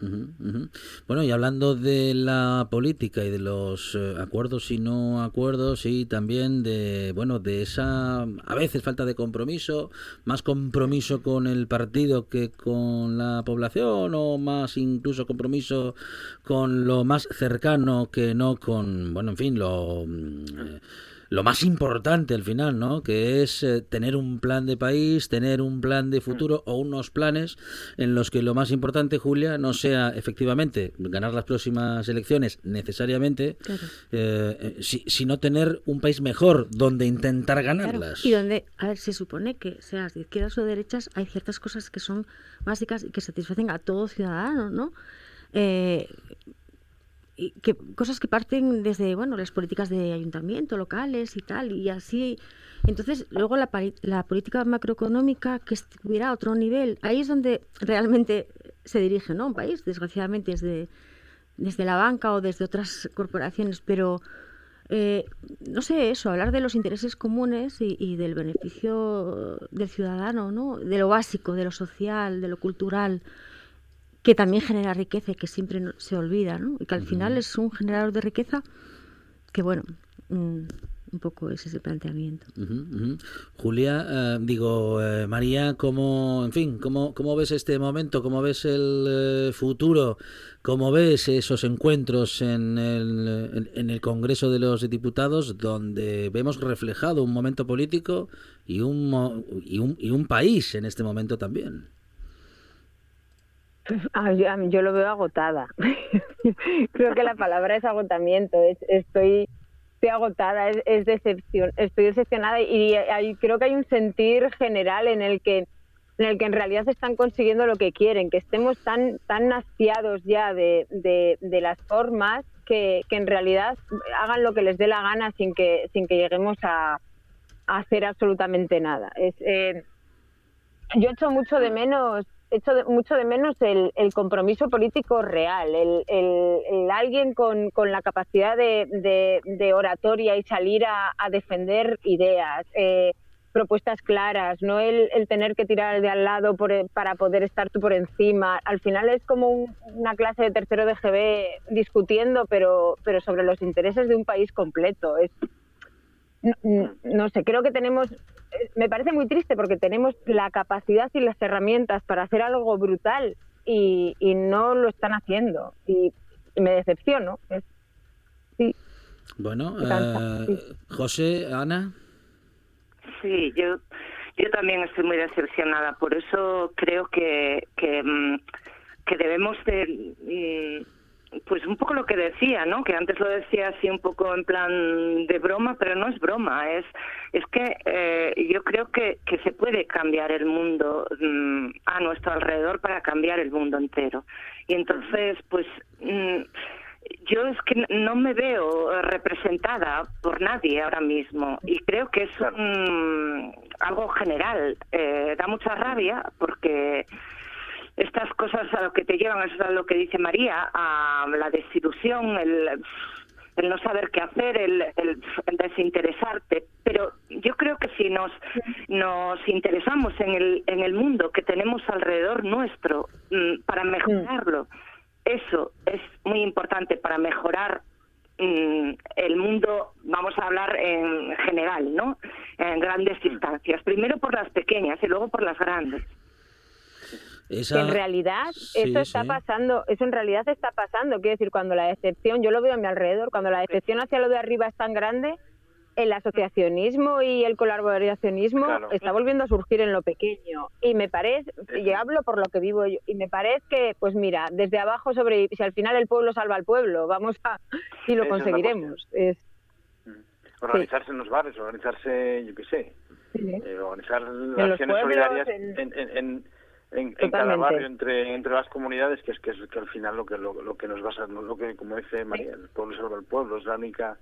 Speaker 1: Bueno, y hablando de la política y de los eh, acuerdos y no acuerdos y también de, bueno, de esa a veces falta de compromiso, más compromiso con el partido que con la población o más incluso compromiso con lo más cercano que no con, bueno, en fin, lo mm, eh, lo más importante al final, ¿no? Que es eh, tener un plan de país, tener un plan de futuro o unos planes en los que lo más importante, Julia, no sea efectivamente ganar las próximas elecciones necesariamente, eh, eh, si- sino tener un país mejor donde intentar
Speaker 12: Claro,
Speaker 1: ganarlas.
Speaker 12: Y donde, a ver, se supone que seas de izquierdas o de derechas, hay ciertas cosas que son básicas y que satisfacen a todo ciudadano, ¿no? Eh, que cosas que parten desde bueno las políticas de ayuntamiento locales y tal y así. Entonces luego la, la política macroeconómica que estuviera a otro nivel ahí es donde realmente se dirige no un país desgraciadamente desde desde la banca o desde otras corporaciones pero eh, no sé eso hablar de los intereses comunes y, y del beneficio del ciudadano no de lo básico de lo social de lo cultural que también genera riqueza y que siempre no- se olvida, ¿no? Y que al final es un generador de riqueza que, bueno, mm, un poco es ese planteamiento.
Speaker 1: Ujú, ujú. Julia, eh, digo, eh, María, ¿cómo, en fin, cómo, cómo ves este momento? ¿Cómo ves el eh, futuro? ¿Cómo ves esos encuentros en el, en, en el Congreso de los Diputados donde vemos reflejado un momento político y un, y un, y un país en este momento también? (laughs)
Speaker 9: Yo, lo veo agotada. (laughs) Creo que la palabra es agotamiento. Es- estoy, agotada, es, es decepción, estoy decepcionada y hay- creo que hay un sentir general en el que en el que en realidad están consiguiendo lo que quieren, que estemos tan tan hastiados ya de, de, de las formas que, que en realidad hagan lo que les dé la gana sin que sin que lleguemos a, a hacer absolutamente nada. Es, eh, yo echo mucho de menos echo de- mucho de menos el, el compromiso político real, el, el- alguien con, la capacidad de, oratoria y salir a, defender ideas, eh, propuestas claras, no el, tener que tirar de al lado por- para poder estar tú por encima. Al final es como un- una clase de tercero de GB discutiendo, pero, pero sobre los intereses de un país completo. No, no sé, creo que tenemos, eh, me parece muy triste porque tenemos la capacidad y las herramientas para hacer algo brutal y, y no lo están haciendo. Y, y me decepciono. Es- sí.
Speaker 1: Bueno, eh, José, Ana.
Speaker 10: Sí, yo, yo también estoy muy decepcionada. Por eso creo que, que, mm, que debemos de... Pues un poco lo que decía, ¿no? Que antes lo decía así un poco en plan de broma, pero no es broma. Es, es que eh, yo creo que, que se puede cambiar el mundo mm, a nuestro alrededor para cambiar el mundo entero. Y entonces, pues... mm, yo es que no me veo representada por nadie ahora mismo y creo que es un- algo general. Eh, da mucha rabia porque estas cosas a lo que te llevan, eso es a lo que dice María, a la desilusión, el, el no saber qué hacer, el, el- el desinteresarte. Pero yo creo que si nos, nos interesamos en el, en el mundo que tenemos alrededor nuestro mm, para mejorarlo, eso es muy importante para mejorar mm, el mundo, vamos a hablar en general, ¿no? En grandes distancias. Primero por las pequeñas y luego por las grandes.
Speaker 1: Esa-
Speaker 9: en realidad
Speaker 1: Sí,
Speaker 9: eso está
Speaker 1: sí.
Speaker 9: pasando, eso en realidad está pasando. Quiero decir, cuando la decepción, yo lo veo a mi alrededor, cuando la decepción hacia lo de arriba es tan grande, el asociacionismo y el colaboracionismo
Speaker 11: Claro.
Speaker 9: está volviendo a surgir en lo pequeño. Y me parece, yo hablo por lo que vivo yo, y me parece que, pues mira, desde abajo sobre, si al final el pueblo salva al pueblo, vamos a, y lo
Speaker 11: Esa
Speaker 9: conseguiremos. Es,
Speaker 11: Organizarse en los bares, organizarse, yo qué sé,
Speaker 9: sí.
Speaker 11: eh, organizar
Speaker 9: los
Speaker 11: acciones
Speaker 9: pueblos,
Speaker 11: solidarias
Speaker 9: en-
Speaker 11: en, en, en, en- cada barrio, entre, entre las comunidades, que es que, es que al final lo que lo, lo que nos basa, lo que como dice María, el pueblo salva al pueblo, es la única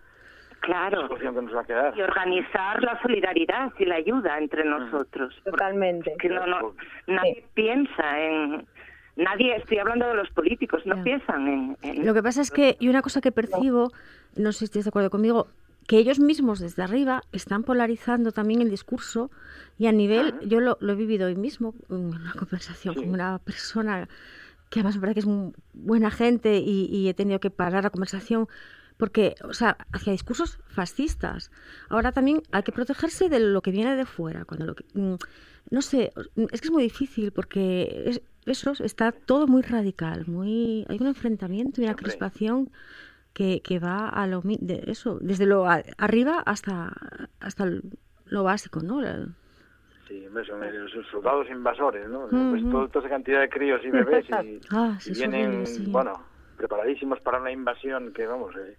Speaker 10: Claro.
Speaker 11: solución que nos va a quedar.
Speaker 10: Y organizar la solidaridad y la ayuda entre nosotros.
Speaker 9: Totalmente.
Speaker 10: Que no, no, nadie piensa en... Nadie, estoy hablando de los políticos, no piensan en, en-
Speaker 12: Lo que pasa es que, y una cosa que percibo, no sé si estás de acuerdo conmigo, que ellos mismos desde arriba están polarizando también el discurso y a nivel, yo lo, lo he vivido hoy mismo en una conversación con una persona que además me parece que es muy buena gente y, y he tenido que parar la conversación porque, o sea, hacía discursos fascistas. Ahora también hay que protegerse de lo que viene de fuera. Cuando lo que, mm, no sé, es que es muy difícil porque es- eso está todo muy radical, muy hay un enfrentamiento y una crispación que, que va a lo de eso, desde lo a- arriba hasta hasta lo básico, ¿no? La-
Speaker 11: Sí, los soldados invasores, ¿no? Pues todo- toda esa cantidad de críos y bebés y, (laughs)
Speaker 12: Ah, sí,
Speaker 11: vienen,
Speaker 12: sí.
Speaker 11: bueno, preparadísimos para una invasión que, vamos, eh,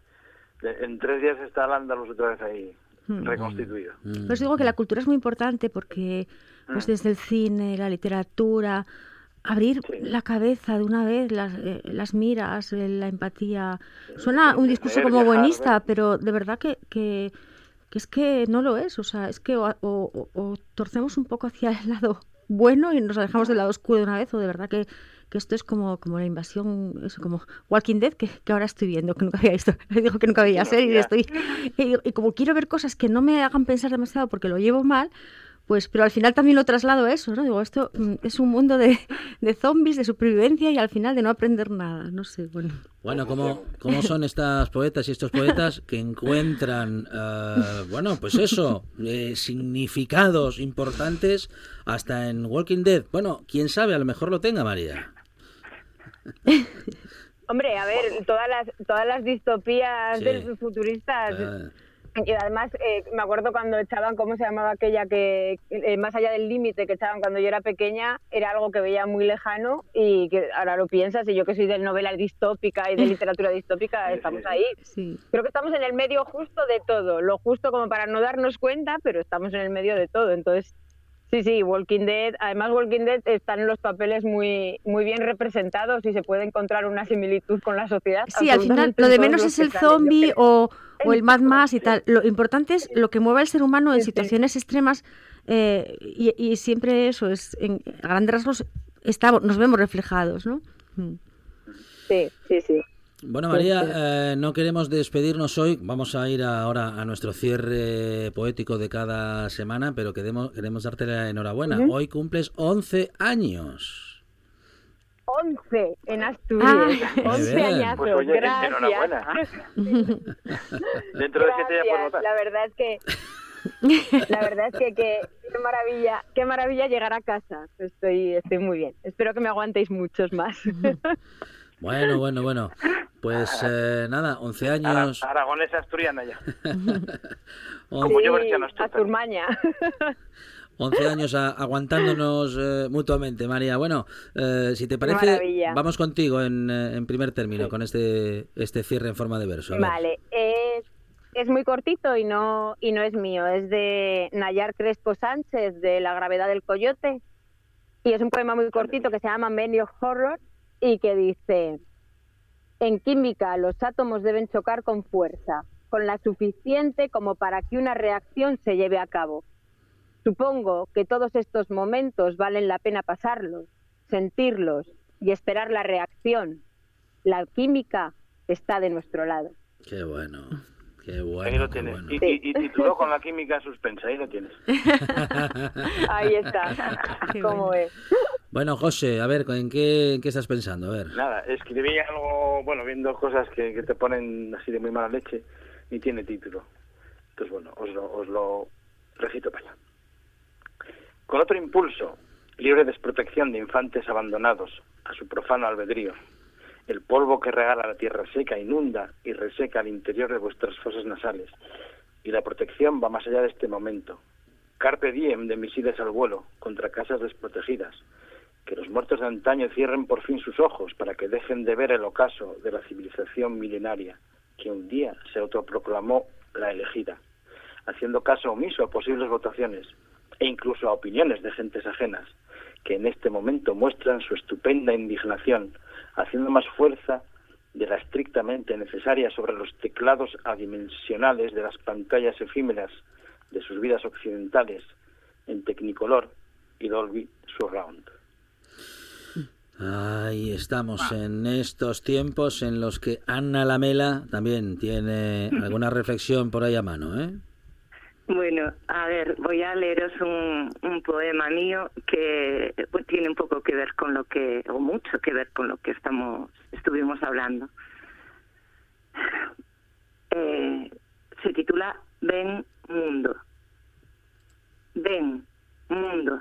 Speaker 11: en tres días está el Andalus otra vez ahí
Speaker 12: Mm.
Speaker 11: reconstituido.
Speaker 12: Por eso digo que la cultura es muy importante porque pues
Speaker 11: Mm.
Speaker 12: desde el cine, la literatura, abrir la cabeza de una vez, las, eh, las miras, eh, la empatía. Suena un discurso como
Speaker 11: viajar,
Speaker 12: buenista, pero de verdad que, que, que es que no lo es. O sea, es que o, o- o- o torcemos un poco hacia el lado bueno y nos alejamos del lado oscuro de una vez, o de verdad que, que esto es como, como la invasión, eso, como Walking Dead, que, que ahora estoy viendo, que nunca había visto. (laughs) Digo que nunca veía
Speaker 11: Sí,
Speaker 12: series y estoy. Y, y como quiero ver cosas que no me hagan pensar demasiado porque lo llevo mal, pues, pero al final también lo traslado a eso, ¿no? Digo, esto mm, es un mundo de, de zombies, de supervivencia y al final de no aprender nada, no sé, bueno.
Speaker 1: Bueno, ¿cómo, cómo son estas poetas y estos poetas que encuentran, eh, bueno, pues eso, eh, significados importantes hasta en Walking Dead? Bueno, quién sabe, a lo mejor lo tenga María. (laughs)
Speaker 9: Hombre, a ver, todas las, todas las distopías
Speaker 1: Sí.
Speaker 9: del futuristas.
Speaker 1: Ah.
Speaker 9: Y además, eh, me acuerdo cuando echaban, ¿cómo se llamaba aquella que, eh, más allá del límite que echaban cuando yo era pequeña, era algo que veía muy lejano y que ahora lo piensas, y yo que soy de novela distópica y de (laughs) literatura distópica, estamos ahí.
Speaker 12: Sí.
Speaker 9: Creo que estamos en el medio justo de todo, lo justo como para no darnos cuenta, pero estamos en el medio de todo. Entonces, sí, sí, Walking Dead, además Walking Dead están los papeles muy, muy bien representados y se puede encontrar una similitud con la sociedad.
Speaker 12: Sí, al final lo de
Speaker 9: en
Speaker 12: menos es el zombie o, o el Mad y tal. Lo importante es lo que mueve al ser humano en situaciones extremas eh, y, y siempre eso es, en a grandes rasgos, estamos, nos vemos reflejados, ¿no? Mm.
Speaker 9: Sí, sí, sí.
Speaker 1: Bueno,
Speaker 9: Pues,
Speaker 1: María, eh, no queremos despedirnos hoy. Vamos a ir ahora a nuestro cierre poético de cada semana, pero queremos, queremos darte la enhorabuena. Hoy cumples 11 años.
Speaker 9: 11 en Asturias.
Speaker 12: Ah.
Speaker 9: 11
Speaker 1: Bien.
Speaker 9: añazos.
Speaker 11: Pues oye,
Speaker 9: gracias.
Speaker 11: enhorabuena. (laughs) Dentro de siete ya votar.
Speaker 9: La verdad es que la verdad es que, que qué maravilla, qué maravilla llegar a casa. Estoy estoy muy bien. Espero que me aguantéis muchos más. (laughs)
Speaker 1: Bueno, bueno, bueno. Pues eh, nada, 11 años.
Speaker 11: Ara- aragonesa asturiana ya.
Speaker 1: 11, (laughs)
Speaker 11: Como yo
Speaker 9: Sí,
Speaker 11: versión asturiana.
Speaker 9: Asturmaña.
Speaker 1: 11 años a- aguantándonos eh, mutuamente, María. Bueno, eh, si te parece,
Speaker 9: maravilla.
Speaker 1: vamos contigo en, eh, en primer término con este, este cierre en forma de verso.
Speaker 9: Vale, es, es muy cortito y no, y no es mío, es de Nayar Crespo Sánchez, de La gravedad del coyote. Y es un poema muy cortito que se llama Many of Horror y que dice, en química los átomos deben chocar con fuerza, con la suficiente como para que una reacción se lleve a cabo. Supongo que todos estos momentos valen la pena pasarlos, sentirlos y esperar la reacción. La química está de nuestro lado.
Speaker 1: Qué bueno, qué
Speaker 11: Ahí
Speaker 1: bueno.
Speaker 11: lo
Speaker 1: qué
Speaker 11: tienes.
Speaker 1: bueno.
Speaker 11: Y, y, y tituló con la química suspensa, ahí lo tienes. (laughs)
Speaker 9: Ahí está. (laughs) ¿Cómo es?
Speaker 1: Bueno, José, a ver, ¿en qué, en qué estás pensando? A ver.
Speaker 11: Nada, escribí algo, bueno, viendo cosas que, que te ponen así de muy mala leche, ni tiene título. Entonces, bueno, os lo, os lo recito para allá. Con otro impulso, libre desprotección de infantes abandonados a su profano albedrío, el polvo que regala la tierra seca inunda y reseca el interior de vuestras fosas nasales, y la protección va más allá de este momento. Carpe diem de misiles al vuelo contra casas desprotegidas, que los muertos de antaño cierren por fin sus ojos para que dejen de ver el ocaso de la civilización milenaria que un día se autoproclamó la elegida, haciendo caso omiso a posibles votaciones e incluso a opiniones de gentes ajenas, que en este momento muestran su estupenda indignación, haciendo más fuerza de la estrictamente necesaria sobre los teclados adimensionales de las pantallas efímeras de sus vidas occidentales en Technicolor y Dolby Surround.
Speaker 1: Ahí estamos en estos tiempos en los que Ana Lamela también tiene alguna reflexión por ahí a mano, ¿eh?
Speaker 10: Bueno, a ver, voy a leeros un, poema mío que pues, tiene un poco que ver con lo que, o mucho que ver con lo que estamos, estuvimos hablando. Eh, se titula Ven Mundo. Ven, mundo,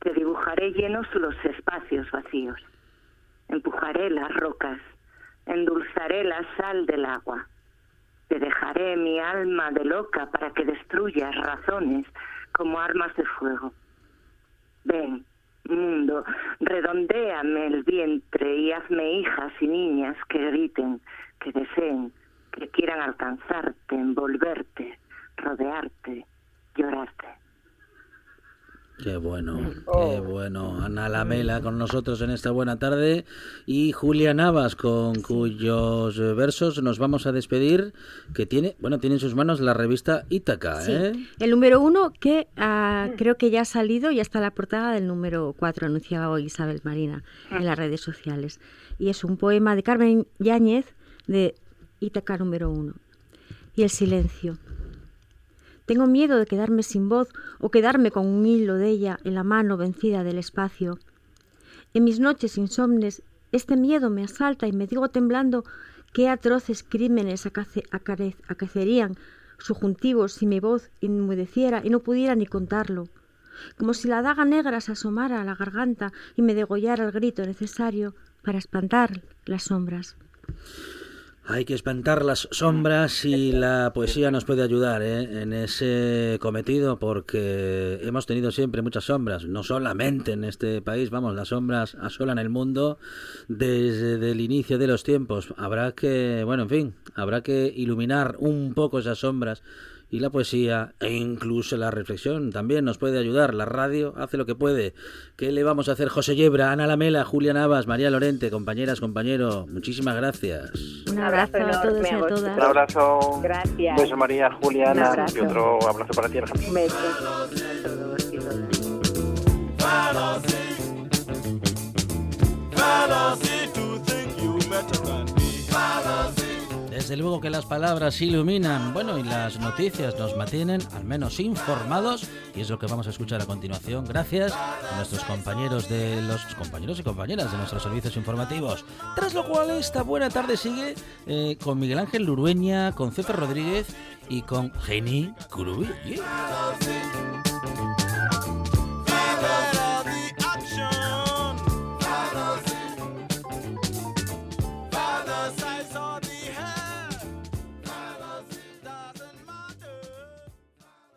Speaker 10: te dibujaré llenos los espacios vacíos. Empujaré las rocas, endulzaré la sal del agua. Te dejaré mi alma de loca para que destruyas razones como armas de fuego. Ven, mundo, redondéame el vientre y hazme hijas y niñas que griten, que deseen, que quieran alcanzarte, envolverte, rodearte, llorarte.
Speaker 1: Qué bueno,
Speaker 10: Oh.
Speaker 1: qué bueno. Ana Lamela con nosotros en esta buena tarde y Julia Navas con cuyos versos nos vamos a despedir, que tiene, bueno, tiene en sus manos la revista Ítaca,
Speaker 12: Sí.
Speaker 1: ¿eh?
Speaker 12: El número uno que ah, creo que ya ha salido, ya está la portada del número cuatro, anunciaba hoy Isabel Marina en las redes sociales. Y es un poema de Carmen Yáñez de Ítaca número uno. Y el silencio. Tengo miedo de quedarme sin voz o quedarme con un hilo de ella en la mano vencida del espacio. En mis noches insomnes, este miedo me asalta y me digo temblando qué atroces crímenes acace- subjuntivos si mi voz inmudeciera y no pudiera ni contarlo. Como si la daga negra se asomara a la garganta y me degollara el grito necesario para espantar las sombras.
Speaker 1: Hay que espantar las sombras y la poesía nos puede ayudar ¿eh? en ese cometido porque hemos tenido siempre muchas sombras, no solamente en este país, vamos, las sombras asolan el mundo desde el inicio de los tiempos. Habrá que, bueno, en fin, habrá que iluminar un poco esas sombras y la poesía e incluso la reflexión también nos puede ayudar. La radio hace lo que puede. ¿Qué le vamos a hacer? José Yebra, Ana Lamela, Julia Navas, María Lorente, compañeras, compañero, muchísimas gracias.
Speaker 12: Un abrazo a todos y a todas.
Speaker 11: Un abrazo.
Speaker 10: Gracias.
Speaker 11: Un beso María, Julia,
Speaker 10: Un
Speaker 11: Ana,
Speaker 10: abrazo.
Speaker 11: y otro abrazo para ti, Alejandro.
Speaker 10: Un beso a todos y todas.
Speaker 1: Desde luego que las palabras iluminan, bueno, y las noticias nos mantienen al menos informados, y es lo que vamos a escuchar a continuación, gracias a nuestros compañeros de los compañeros y compañeras de nuestros servicios informativos. Tras lo cual, esta buena tarde sigue eh, con Miguel Ángel Lurueña, con Cefe Rodríguez y con Jenny Curubi.